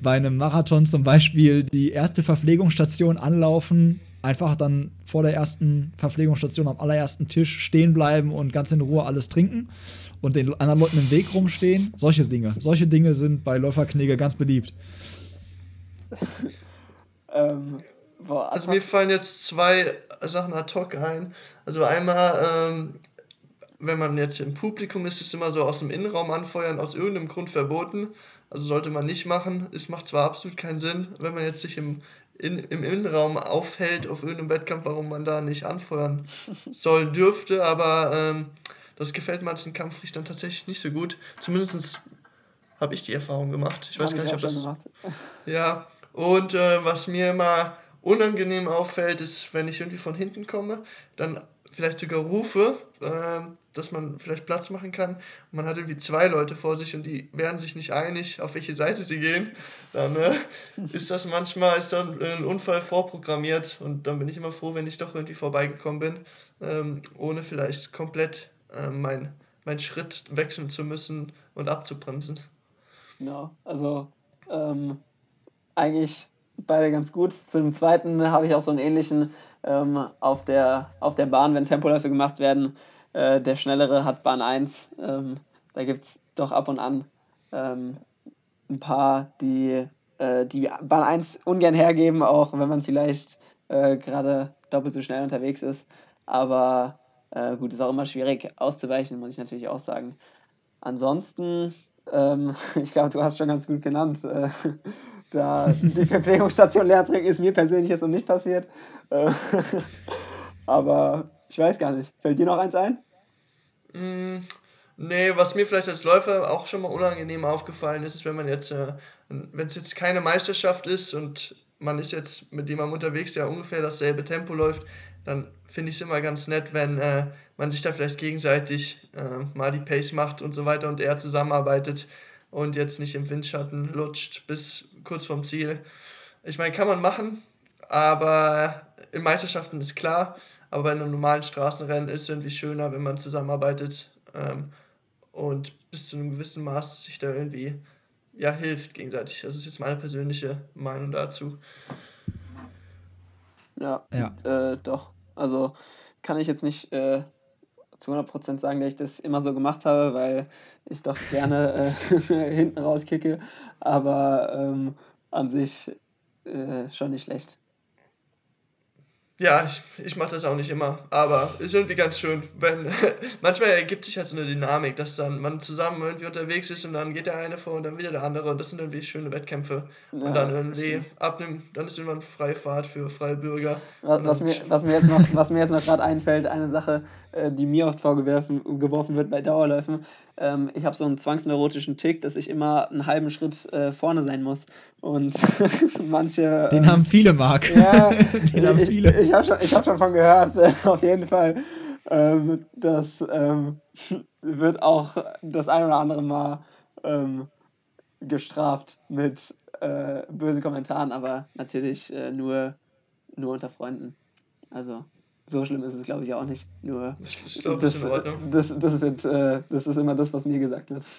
bei einem Marathon zum Beispiel die erste Verpflegungsstation anlaufen, einfach dann vor der ersten Verpflegungsstation am allerersten Tisch stehen bleiben und ganz in Ruhe alles trinken und den anderen Leuten im Weg rumstehen. Solche Dinge. Solche Dinge sind bei Läuferknege ganz beliebt. ähm, boah, also mir fallen jetzt zwei Sachen ad hoc ein. Also einmal, ähm, wenn man jetzt im Publikum ist, ist es immer so aus dem Innenraum anfeuern, aus irgendeinem Grund verboten. Also sollte man nicht machen. Es macht zwar absolut keinen Sinn, wenn man jetzt sich im, in, im Innenraum aufhält auf irgendeinem Wettkampf, warum man da nicht anfeuern soll, dürfte, aber ähm, das gefällt manchen Kampfrichtern tatsächlich nicht so gut. Zumindest habe ich die Erfahrung gemacht. Ich weiß Hab gar nicht, ob das. Gemacht. Ja, und äh, was mir immer unangenehm auffällt, ist, wenn ich irgendwie von hinten komme, dann vielleicht sogar rufe, äh, dass man vielleicht Platz machen kann. Und man hat irgendwie zwei Leute vor sich und die werden sich nicht einig, auf welche Seite sie gehen. Dann äh, ist das manchmal ist dann ein Unfall vorprogrammiert und dann bin ich immer froh, wenn ich doch irgendwie vorbeigekommen bin, ähm, ohne vielleicht komplett äh, mein, mein Schritt wechseln zu müssen und abzubremsen. Ja, also ähm, eigentlich beide ganz gut. Zum zweiten habe ich auch so einen ähnlichen ähm, auf, der, auf der Bahn, wenn Tempoläufe gemacht werden. Äh, der Schnellere hat Bahn 1. Ähm, da gibt es doch ab und an ähm, ein paar, die äh, die Bahn 1 ungern hergeben, auch wenn man vielleicht äh, gerade doppelt so schnell unterwegs ist. Aber äh, gut, ist auch immer schwierig auszuweichen, muss ich natürlich auch sagen. Ansonsten, ähm, ich glaube, du hast schon ganz gut genannt. Äh, da die Verpflegungsstation Leerträg ist mir persönlich jetzt noch nicht passiert. Äh, aber ich weiß gar nicht. Fällt dir noch eins ein? Mm, nee, was mir vielleicht als Läufer auch schon mal unangenehm aufgefallen ist, ist, wenn man jetzt, äh, wenn es jetzt keine Meisterschaft ist und man ist jetzt mit jemandem unterwegs, der ungefähr dasselbe Tempo läuft, dann finde ich es immer ganz nett, wenn äh, man sich da vielleicht gegenseitig äh, mal die Pace macht und so weiter und er zusammenarbeitet und jetzt nicht im Windschatten lutscht bis kurz vorm Ziel. Ich meine, kann man machen, aber in Meisterschaften ist klar, aber bei einem normalen Straßenrennen ist es irgendwie schöner, wenn man zusammenarbeitet ähm, und bis zu einem gewissen Maß sich da irgendwie ja, hilft gegenseitig. Das ist jetzt meine persönliche Meinung dazu. Ja, ja. Äh, doch. Also kann ich jetzt nicht äh, zu 100% sagen, dass ich das immer so gemacht habe, weil ich doch gerne äh, hinten rauskicke. Aber ähm, an sich äh, schon nicht schlecht. Ja, ich, ich mache das auch nicht immer, aber ist irgendwie ganz schön, wenn manchmal ergibt sich halt so eine Dynamik, dass dann man zusammen irgendwie unterwegs ist und dann geht der eine vor und dann wieder der andere und das sind irgendwie schöne Wettkämpfe und Ja, dann das irgendwie stimmt. ab dem, dann ist irgendwann freie Fahrt für freie Bürger Was, und was dann, mir, was mir jetzt noch, was mir jetzt noch gerade einfällt, eine Sache, die mir oft vorgeworfen geworfen wird bei Dauerläufen. Ähm, ich habe so einen zwangsneurotischen Tick, dass ich immer einen halben Schritt äh, vorne sein muss. Und manche. Den ähm, haben viele, Marc. ja, Den haben ich, viele. ich habe schon, ich hab schon von gehört, äh, auf jeden Fall. Ähm, das ähm, wird auch das ein oder andere Mal ähm, gestraft mit äh, bösen Kommentaren, aber natürlich äh, nur, nur unter Freunden. Also so schlimm ist es, glaube ich, auch nicht. Nur ich, glaube, das ist das, das, das, wird, äh, das ist immer das, was mir gesagt wird.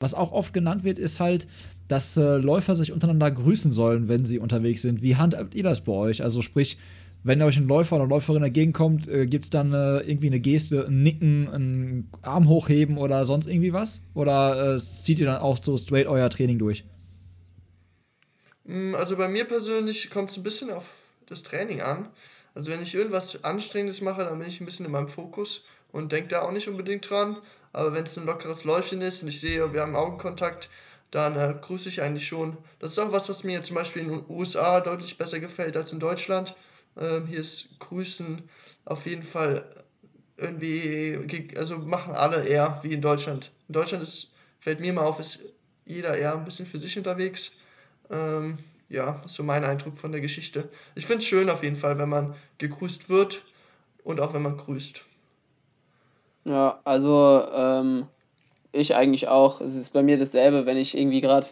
Was auch oft genannt wird, ist halt, dass äh, Läufer sich untereinander grüßen sollen, wenn sie unterwegs sind. Wie handhabt ihr das bei euch? Also sprich, wenn euch ein Läufer oder Läuferin entgegenkommt, äh, gibt es dann äh, irgendwie eine Geste, ein Nicken, einen Arm hochheben oder sonst irgendwie was? Oder äh, zieht ihr dann auch so straight euer Training durch? Mm, Also bei mir persönlich kommt es ein bisschen auf das Training an. Also wenn ich irgendwas Anstrengendes mache, dann bin ich ein bisschen in meinem Fokus und denke da auch nicht unbedingt dran. Aber wenn es ein lockeres Läufchen ist und ich sehe, wir haben Augenkontakt, dann äh, grüße ich eigentlich schon. Das ist auch was, was mir zum Beispiel in den USA deutlich besser gefällt als in Deutschland. Ähm, hier ist Grüßen auf jeden Fall irgendwie, ge- also machen alle eher wie in Deutschland. In Deutschland ist, fällt mir mal auf, ist jeder eher ein bisschen für sich unterwegs. Ähm, ja, so mein Eindruck von der Geschichte. Ich finde es schön auf jeden Fall, wenn man gegrüßt wird und auch wenn man grüßt. Ja, also ähm, ich eigentlich auch. Es ist bei mir dasselbe, wenn ich irgendwie gerade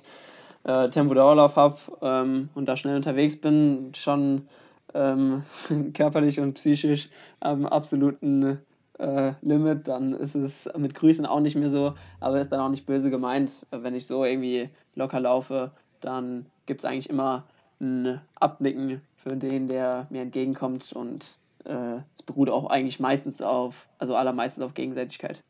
äh, Tempo-Dauerlauf habe ähm, und da schnell unterwegs bin, schon ähm, körperlich und psychisch am absoluten äh, Limit, dann ist es mit Grüßen auch nicht mehr so, aber ist dann auch nicht böse gemeint. Wenn ich so irgendwie locker laufe, dann gibt es eigentlich immer ein Abnicken für den, der mir entgegenkommt und äh, es beruht auch eigentlich meistens auf, also allermeistens auf Gegenseitigkeit.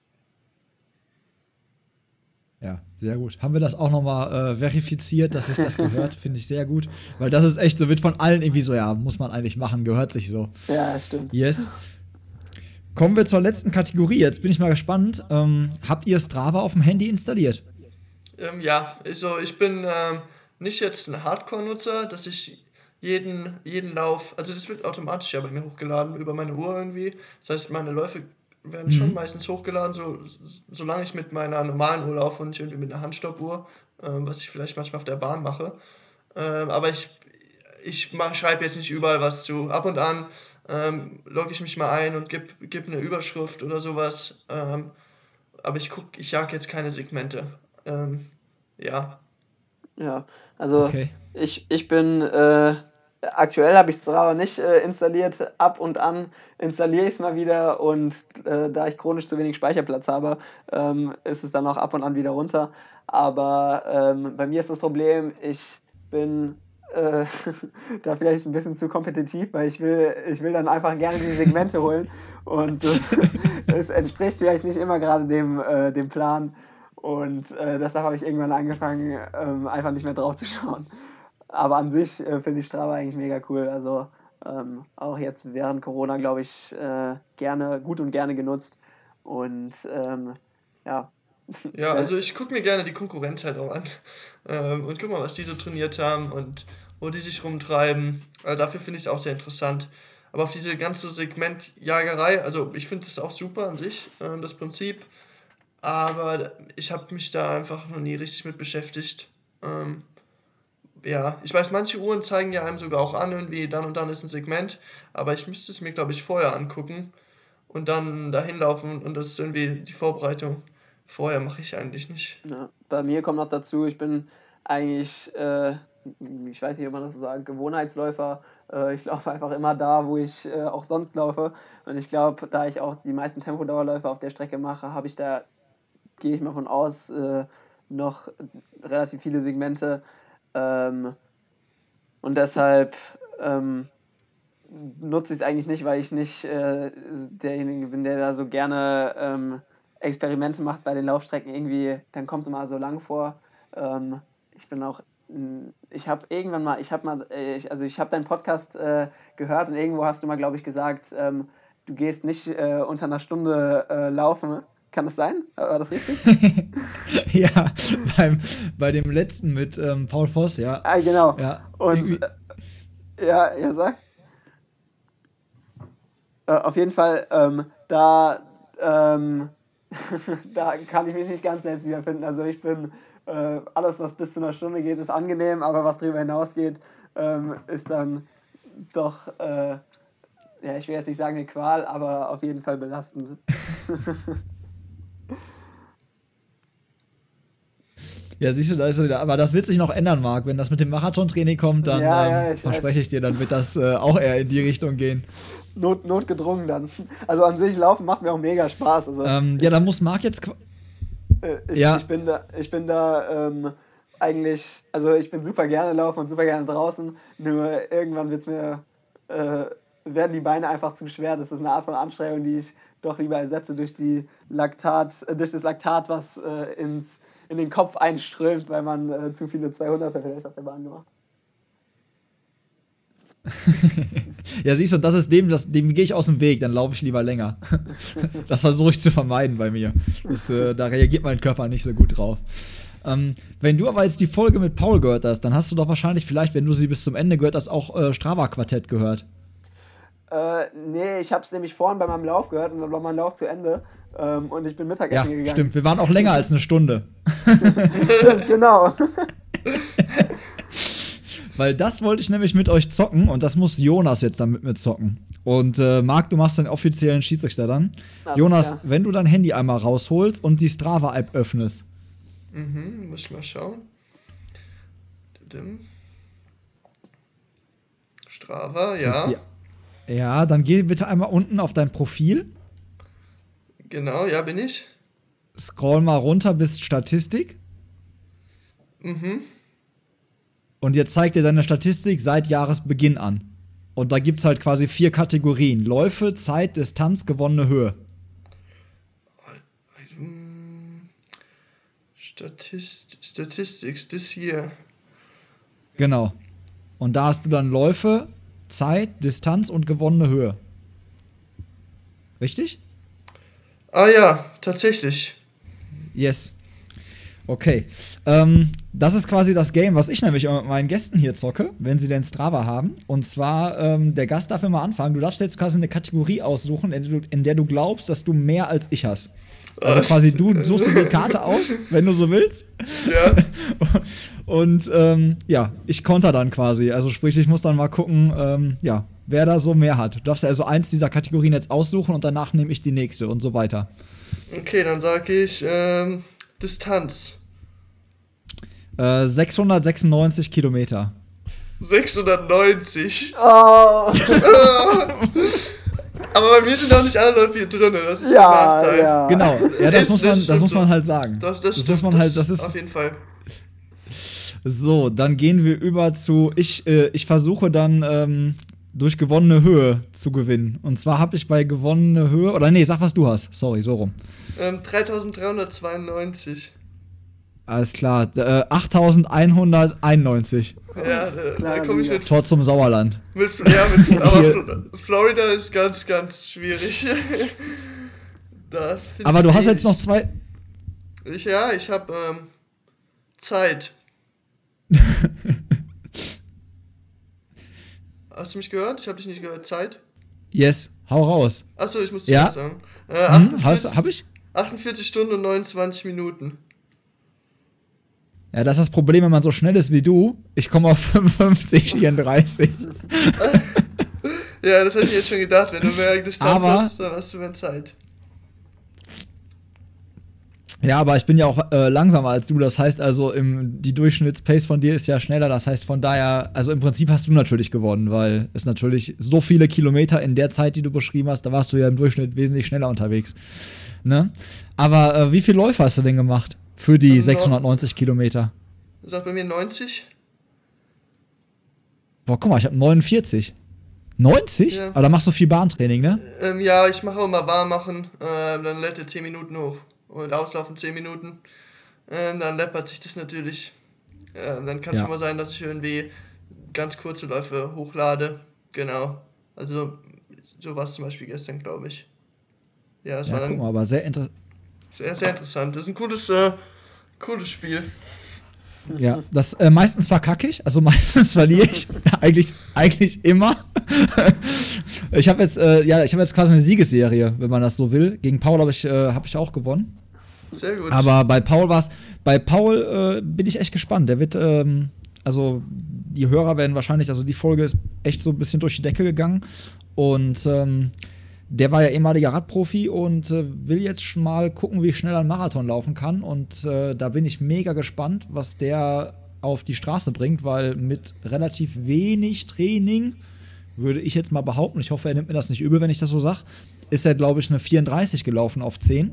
Ja, sehr gut. Haben wir das auch nochmal äh, verifiziert, dass sich das gehört? Finde ich sehr gut. Weil das ist echt so, wird von allen irgendwie so, ja, muss man eigentlich machen, gehört sich so. Ja, stimmt. Yes. Kommen wir zur letzten Kategorie. Jetzt bin ich mal gespannt. Ähm, habt ihr Strava auf dem Handy installiert? Ähm, ja, also ich bin ähm, nicht jetzt ein Hardcore-Nutzer, dass ich jeden, jeden Lauf, also das wird automatisch ja bei mir hochgeladen über meine Uhr irgendwie. Das heißt, meine Läufe werden schon Mhm. meistens hochgeladen, so, solange ich mit meiner normalen Uhr laufe und nicht irgendwie mit einer Handstoppuhr, ähm, was ich vielleicht manchmal auf der Bahn mache. Ähm, aber ich, ich schreibe jetzt nicht überall was zu. Ab und an ähm, logge ich mich mal ein und gebe gib eine Überschrift oder sowas. Ähm, aber ich guck, ich jag jetzt keine Segmente. Ähm, ja, Ja, also Okay. ich, ich bin, äh, aktuell habe ich Strava nicht äh, installiert, ab und an installiere ich es mal wieder und äh, da ich chronisch zu wenig Speicherplatz habe, ähm, ist es dann auch ab und an wieder runter. Aber ähm, bei mir ist das Problem, ich bin äh, da vielleicht ein bisschen zu kompetitiv, weil ich will, ich will dann einfach gerne die Segmente holen und es entspricht vielleicht nicht immer gerade dem, äh, dem Plan. Und äh, deshalb habe ich irgendwann angefangen, ähm, einfach nicht mehr drauf zu schauen. Aber an sich äh, finde ich Strava eigentlich mega cool. Also ähm, auch jetzt während Corona, glaube ich, äh, gerne, gut und gerne genutzt. Und ähm, ja. Ja, also ich gucke mir gerne die Konkurrenz halt auch an ähm, und guck mal, was die so trainiert haben und wo die sich rumtreiben. Also dafür finde ich es auch sehr interessant. Aber auf diese ganze Segmentjagerei, also ich finde das auch super an sich, ähm, das Prinzip. Aber ich habe mich da einfach noch nie richtig mit beschäftigt. Ähm, ja, ich weiß, manche Uhren zeigen ja einem sogar auch an, irgendwie dann und dann ist ein Segment, aber ich müsste es mir, glaube ich, vorher angucken und dann dahin laufen und das ist irgendwie die Vorbereitung. Vorher mache ich eigentlich nicht. Ja, bei mir kommt noch dazu, ich bin eigentlich, äh, ich weiß nicht, ob man das so sagt, Gewohnheitsläufer. Äh, ich laufe einfach immer da, wo ich äh, auch sonst laufe. Und ich glaube, da ich auch die meisten Tempodauerläufe auf der Strecke mache, habe ich da, gehe ich mal von aus, äh, noch relativ viele Segmente. Ähm, und deshalb ähm, nutze ich es eigentlich nicht, weil ich nicht äh, derjenige bin, der da so gerne ähm, Experimente macht bei den Laufstrecken. Irgendwie, dann kommt es immer so lang vor. Ähm, ich bin auch ich habe irgendwann mal, ich habe mal, äh, ich, also ich habe deinen Podcast äh, gehört und irgendwo hast du mal, glaube ich, gesagt, ähm, du gehst nicht äh, unter einer Stunde äh, laufen. Kann das sein? War das richtig? ja, beim, bei dem letzten mit ähm, Paul Voss, ja. Ah, genau. Ja, und äh, ja, ja, sag. Äh, auf jeden Fall, ähm, da, ähm, da kann ich mich nicht ganz selbst wiederfinden. Also ich bin, äh, alles was bis zu einer Stunde geht, ist angenehm, aber was darüber hinausgeht, ähm, ist dann doch, äh, ja, ich will jetzt nicht sagen eine Qual, aber auf jeden Fall belastend. Ja, siehst du, da ist er wieder. Aber das wird sich noch ändern, Marc. Wenn das mit dem Marathontraining kommt, dann Ja, ähm, ja, verspreche ich dir, dann wird das äh, auch eher in die Richtung gehen. Not, notgedrungen dann. Also an sich laufen macht mir auch mega Spaß. Also, Ähm, ja, dann muss Marc jetzt. Äh, ich, Ja. ich bin da, ich bin da ähm, eigentlich, also ich bin super gerne laufen und super gerne draußen, nur irgendwann wird's mir, äh, werden die Beine einfach zu schwer. Das ist eine Art von Anstrengung, die ich doch lieber ersetze durch die Laktat, äh, durch das Laktat, was äh, ins, in den Kopf einströmt, weil man äh, zu viele 200 vielleicht auf der Bahn gemacht. Ja, siehst du, das ist dem, das, dem gehe ich aus dem Weg, dann laufe ich lieber länger. das versuche ich zu vermeiden bei mir. Das, äh, da reagiert mein Körper nicht so gut drauf. Ähm, wenn du aber jetzt die Folge mit Paul gehört hast, dann hast du doch wahrscheinlich vielleicht, wenn du sie bis zum Ende gehört hast, auch äh, Strava-Quartett gehört. Äh, nee, ich habe es nämlich vorhin bei meinem Lauf gehört und dann war mein Lauf zu Ende ähm, und ich bin Ja, Mittagessen gegangen. stimmt. Wir waren auch länger als eine Stunde. Genau. Weil das wollte ich nämlich mit euch zocken und das muss Jonas jetzt dann mit mir zocken. Und äh, Marc, du machst den offiziellen Schiedsrichter dann. Alles Jonas, klar. wenn du dein Handy einmal rausholst und die Strava-App öffnest. Mhm, muss ich mal schauen. Strava, ja. ja, dann geh bitte einmal unten auf dein Profil, Genau, ja, bin ich. scroll mal runter bis Statistik Mhm. und jetzt zeigt dir deine Statistik seit Jahresbeginn an. Und da gibt es halt quasi vier Kategorien: Läufe, Zeit, Distanz, gewonnene Höhe. Statist Statistics this year. Genau. Und da hast du dann Läufe, Zeit, Distanz und gewonnene Höhe. Richtig? Ah ja, tatsächlich. Yes. Okay. Ähm, das ist quasi das Game, was ich nämlich mit meinen Gästen hier zocke, wenn sie denn Strava haben. Und zwar, ähm, der Gast darf immer anfangen. Du darfst jetzt quasi eine Kategorie aussuchen, in der du, in der du glaubst, dass du mehr als ich hast. Also quasi du suchst dir die Karte aus, wenn du so willst. Ja. Und ähm, ja, ich konter dann quasi. Also sprich, ich muss dann mal gucken, ähm, ja, wer da so mehr hat. Du darfst ja also eins dieser Kategorien jetzt aussuchen und danach nehme ich die nächste und so weiter. Okay, dann sage ich ähm, Distanz. Äh, 696 Kilometer. 690. Oh, Aber bei mir sind auch nicht alle Läufe hier drin, das ist der ja, Nachteil. ja. Genau, ja, das Das- muss man, das muss man halt sagen. Das, das, Das stimmt, muss man halt, das ist- Auf jeden Fall. So, dann gehen wir über zu, ich, äh, ich versuche dann ähm, durch gewonnene Höhe zu gewinnen. Und zwar habe ich bei gewonnene Höhe, oder nee, sag was du hast. Sorry, so rum. Ähm, 3392. Alles klar, äh, 8191. Ja, äh, da komme ich mit, Tor zum Sauerland. mit, ja, mit aber Florida ist ganz, ganz schwierig. Aber du hast jetzt noch zwei. Ich, ja, ich habe ähm, Zeit. Hast du mich gehört? Ich habe dich nicht gehört. Zeit? Yes, hau raus. Achso, ich muss Ja. zuerst sagen. Äh, Hm, 48, hast, hab ich? 48 Stunden und 29 Minuten. Ja, das ist das Problem, wenn man so schnell ist wie du. Ich komme auf 55, 34. Ja, das hätte ich jetzt schon gedacht. Wenn du mehr Distanz Aber- hast, dann hast du mehr Zeit. Ja, aber ich bin ja auch äh, langsamer als du. Das heißt also, im, die Durchschnittspace von dir ist ja schneller. Das heißt, von daher, also im Prinzip hast du natürlich gewonnen, weil es natürlich so viele Kilometer in der Zeit, die du beschrieben hast, da warst du ja im Durchschnitt wesentlich schneller unterwegs. Ne? Aber äh, wie viele Läufe hast du denn gemacht für die Ähm, 690 Kilometer? Sagt bei mir 90? Boah, guck mal, ich habe 49. 90? Ja. Aber da machst du viel Bahntraining, ne? Ähm, ja, ich mache auch immer warm machen. Ähm, dann lädt er 10 Minuten hoch. Und auslaufen 10 Minuten. Ähm, dann läppert sich das natürlich. Äh, dann kann es ja. schon mal sein, dass ich irgendwie ganz kurze Läufe hochlade. Genau. Also so war es zum Beispiel gestern, glaube ich. Ja, das ja, war dann guck mal, aber sehr interessant. Sehr, sehr interessant. Das ist ein cooles, äh, cooles Spiel. Ja, das äh, meistens verkacke ich, also meistens verliere ich. eigentlich, eigentlich immer. ich habe jetzt, äh, ja, ich habe jetzt quasi eine Siegesserie, wenn man das so will. Gegen Paul habe ich, äh, hab ich auch gewonnen. Sehr gut. Aber bei Paul war es, bei Paul äh, bin ich echt gespannt. Der wird, ähm, also die Hörer werden wahrscheinlich, also die Folge ist echt so ein bisschen durch die Decke gegangen. Und ähm, der war ja ehemaliger Radprofi und äh, will jetzt mal gucken, wie schnell einen Marathon laufen kann. Und äh, da bin ich mega gespannt, was der auf die Straße bringt, weil mit relativ wenig Training, würde ich jetzt mal behaupten, ich hoffe, er nimmt mir das nicht übel, wenn ich das so sage, ist er, glaube ich, eine 34 gelaufen auf 10.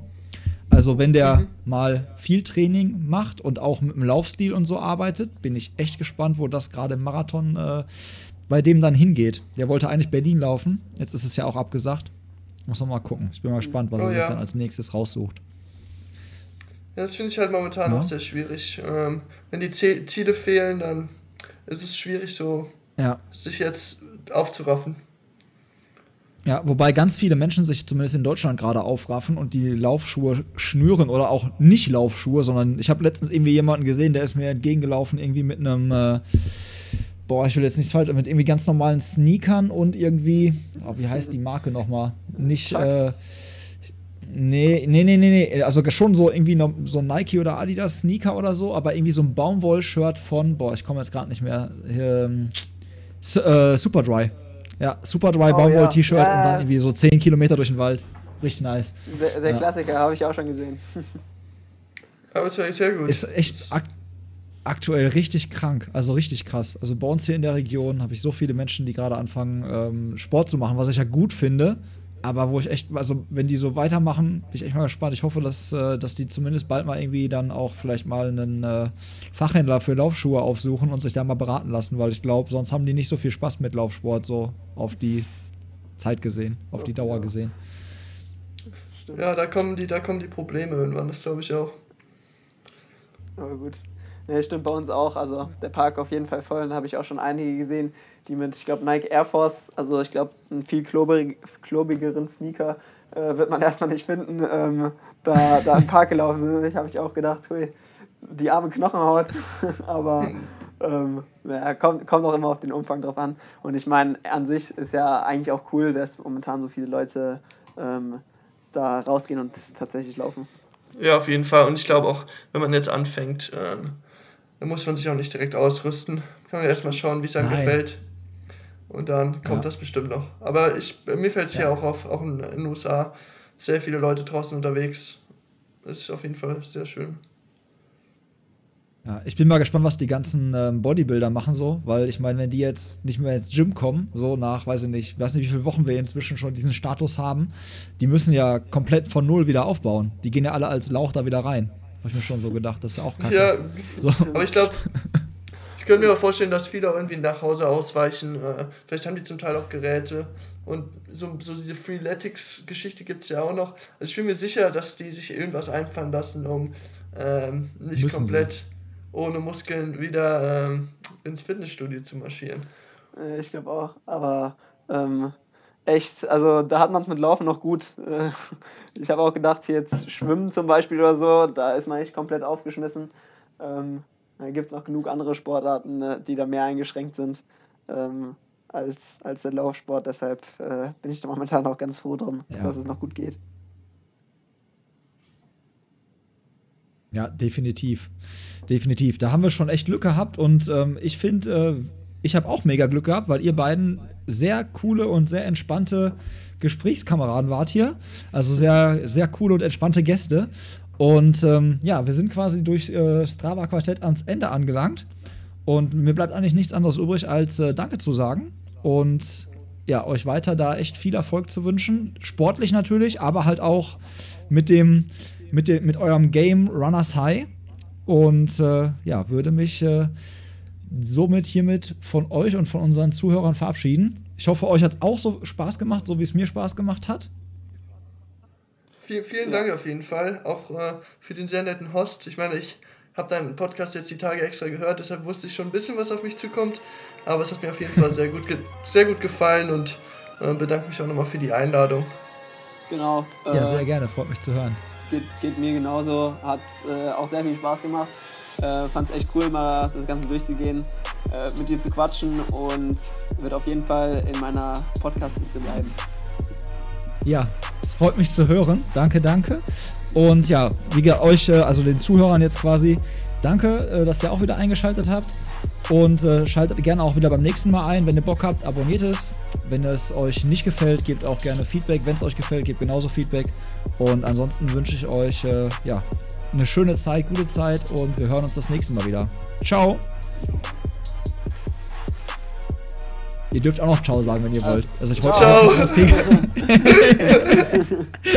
Also, wenn der mhm. mal viel Training macht und auch mit dem Laufstil und so arbeitet, bin ich echt gespannt, wo das gerade im Marathon äh, bei dem dann hingeht. Der wollte eigentlich Berlin laufen, jetzt ist es ja auch abgesagt. Muss noch mal gucken. Ich bin mal gespannt, was oh, er sich ja. dann als nächstes raussucht. Ja, das finde ich halt momentan ja. auch sehr schwierig. Ähm, wenn die Ziele fehlen, dann ist es schwierig, so ja. sich jetzt aufzuraffen. Ja, wobei ganz viele Menschen sich zumindest in Deutschland gerade aufraffen und die Laufschuhe schnüren oder auch nicht Laufschuhe, sondern ich habe letztens irgendwie jemanden gesehen, der ist mir entgegengelaufen, irgendwie mit einem, äh, boah, ich will jetzt nichts falsch, mit irgendwie ganz normalen Sneakern und irgendwie, oh, wie heißt die Marke nochmal? Nicht, äh, Nee, nee, nee, nee, nee. Also schon so irgendwie so Nike oder Adidas Sneaker oder so, aber irgendwie so ein Baumwoll-Shirt von, boah, ich komme jetzt gerade nicht mehr. Ähm, äh, Superdry. Ja, Superdry oh, Baumwoll-T-Shirt ja. und dann irgendwie so 10 Kilometer durch den Wald. Richtig nice. Der, der ja. Klassiker habe ich auch schon gesehen. Aber es war sehr gut. Ist echt ak aktuell richtig krank, also richtig krass. Also bei uns hier in der Region habe ich so viele Menschen, die gerade anfangen, ähm, Sport zu machen, was ich ja gut finde. Aber wo ich echt, also wenn die so weitermachen, bin ich echt mal gespannt. Ich hoffe, dass, äh, dass die zumindest bald mal irgendwie dann auch vielleicht mal einen äh, Fachhändler für Laufschuhe aufsuchen und sich da mal beraten lassen, weil ich glaube, sonst haben die nicht so viel Spaß mit Laufsport, so auf die Zeit gesehen, auf die Dauer gesehen. Ja, da kommen die, da kommen die Probleme irgendwann, das glaube ich auch. Aber gut. Ja, stimmt bei uns auch. Also der Park auf jeden Fall voll. Da habe ich auch schon einige gesehen, die mit, ich glaube, Nike Air Force, also ich glaube, einen viel klobig, klobigeren Sneaker äh, wird man erstmal nicht finden, ähm, da, da im Park gelaufen sind. Ich habe ich auch gedacht, hui, die arme Knochenhaut. Aber ähm, ja, kommt, kommt auch immer auf den Umfang drauf an. Und ich meine, an sich ist ja eigentlich auch cool, dass momentan so viele Leute ähm, da rausgehen und tatsächlich laufen. Ja, auf jeden Fall. Und ich glaube auch, wenn man jetzt anfängt, ähm, dann muss man sich auch nicht direkt ausrüsten. Kann man erstmal schauen, wie es einem Nein. gefällt. Und dann kommt ja. das bestimmt noch. Aber ich, mir fällt es ja. hier auch auf, auch in, den USA, sehr viele Leute draußen unterwegs. Das ist auf jeden Fall sehr schön. Ja, ich bin mal gespannt, was die ganzen ähm, Bodybuilder machen so, weil ich meine, wenn die jetzt nicht mehr ins Gym kommen, so nach, weiß ich nicht, weiß nicht, wie viele Wochen wir inzwischen schon diesen Status haben, die müssen ja komplett von null wieder aufbauen. Die gehen ja alle als Lauch da wieder rein. Habe ich mir schon so gedacht, das ist ja auch kacke. Ja, so. aber ich glaube, ich könnte mir auch vorstellen, dass viele auch irgendwie nach Hause ausweichen. Äh, vielleicht haben die zum Teil auch Geräte. Und so, so diese Freeletics-Geschichte gibt es ja auch noch. Also ich bin mir sicher, dass die sich irgendwas einfallen lassen, um ähm, nicht Müssen komplett sie. ohne Muskeln wieder ähm, ins Fitnessstudio zu marschieren. Äh, ich glaube auch. Aber ähm, echt, also da hat man es mit Laufen noch gut. Äh, ich habe auch gedacht, jetzt Schwimmen zum Beispiel oder so, da ist man echt komplett aufgeschmissen. Ähm, da gibt es noch genug andere Sportarten, ne, die da mehr eingeschränkt sind ähm, als, als der Laufsport. Deshalb äh, bin ich da momentan auch ganz froh drum, ja. dass es noch gut geht. Ja, definitiv. Definitiv. Da haben wir schon echt Glück gehabt und ähm, ich finde, äh, ich habe auch mega Glück gehabt, weil ihr beiden sehr coole und sehr entspannte Gesprächskameraden wart hier. Also sehr, sehr coole und entspannte Gäste. Und ähm, ja, wir sind quasi durch äh, Strava Quartett ans Ende angelangt. Und mir bleibt eigentlich nichts anderes übrig, als äh, Danke zu sagen. Und ja, euch weiter da echt viel Erfolg zu wünschen. Sportlich natürlich, aber halt auch mit dem, mit dem, mit eurem Game Runners High. Und äh, ja, würde mich äh, somit hiermit von euch und von unseren Zuhörern verabschieden. Ich hoffe, euch hat es auch so Spaß gemacht, so wie es mir Spaß gemacht hat. Vielen, vielen Dank auf jeden Fall, auch äh, für den sehr netten Host. Ich meine, ich habe deinen Podcast jetzt die Tage extra gehört, deshalb wusste ich schon ein bisschen, was auf mich zukommt. Aber es hat mir auf jeden Fall sehr gut, sehr gut gefallen und äh, bedanke mich auch nochmal für die Einladung. Genau. Äh, ja, sehr gerne, freut mich zu hören. Geht, geht mir genauso, hat äh, auch sehr viel Spaß gemacht. Äh, Fand es echt cool, mal das Ganze durchzugehen, äh, mit dir zu quatschen und wird auf jeden Fall in meiner Podcast-Liste bleiben. Ja, es freut mich zu hören. Danke, danke. Und ja, wie euch, äh, also den Zuhörern jetzt quasi, danke, äh, dass ihr auch wieder eingeschaltet habt. Und äh, schaltet gerne auch wieder beim nächsten Mal ein. Wenn ihr Bock habt, abonniert es. Wenn es euch nicht gefällt, gebt auch gerne Feedback. Wenn es euch gefällt, gebt genauso Feedback. Und ansonsten wünsche ich euch ja, eine schöne Zeit, gute Zeit und wir hören uns das nächste Mal wieder. Ciao! Ihr dürft auch noch Ciao sagen, wenn ihr wollt. Also ich wollte Ciao. kriegen.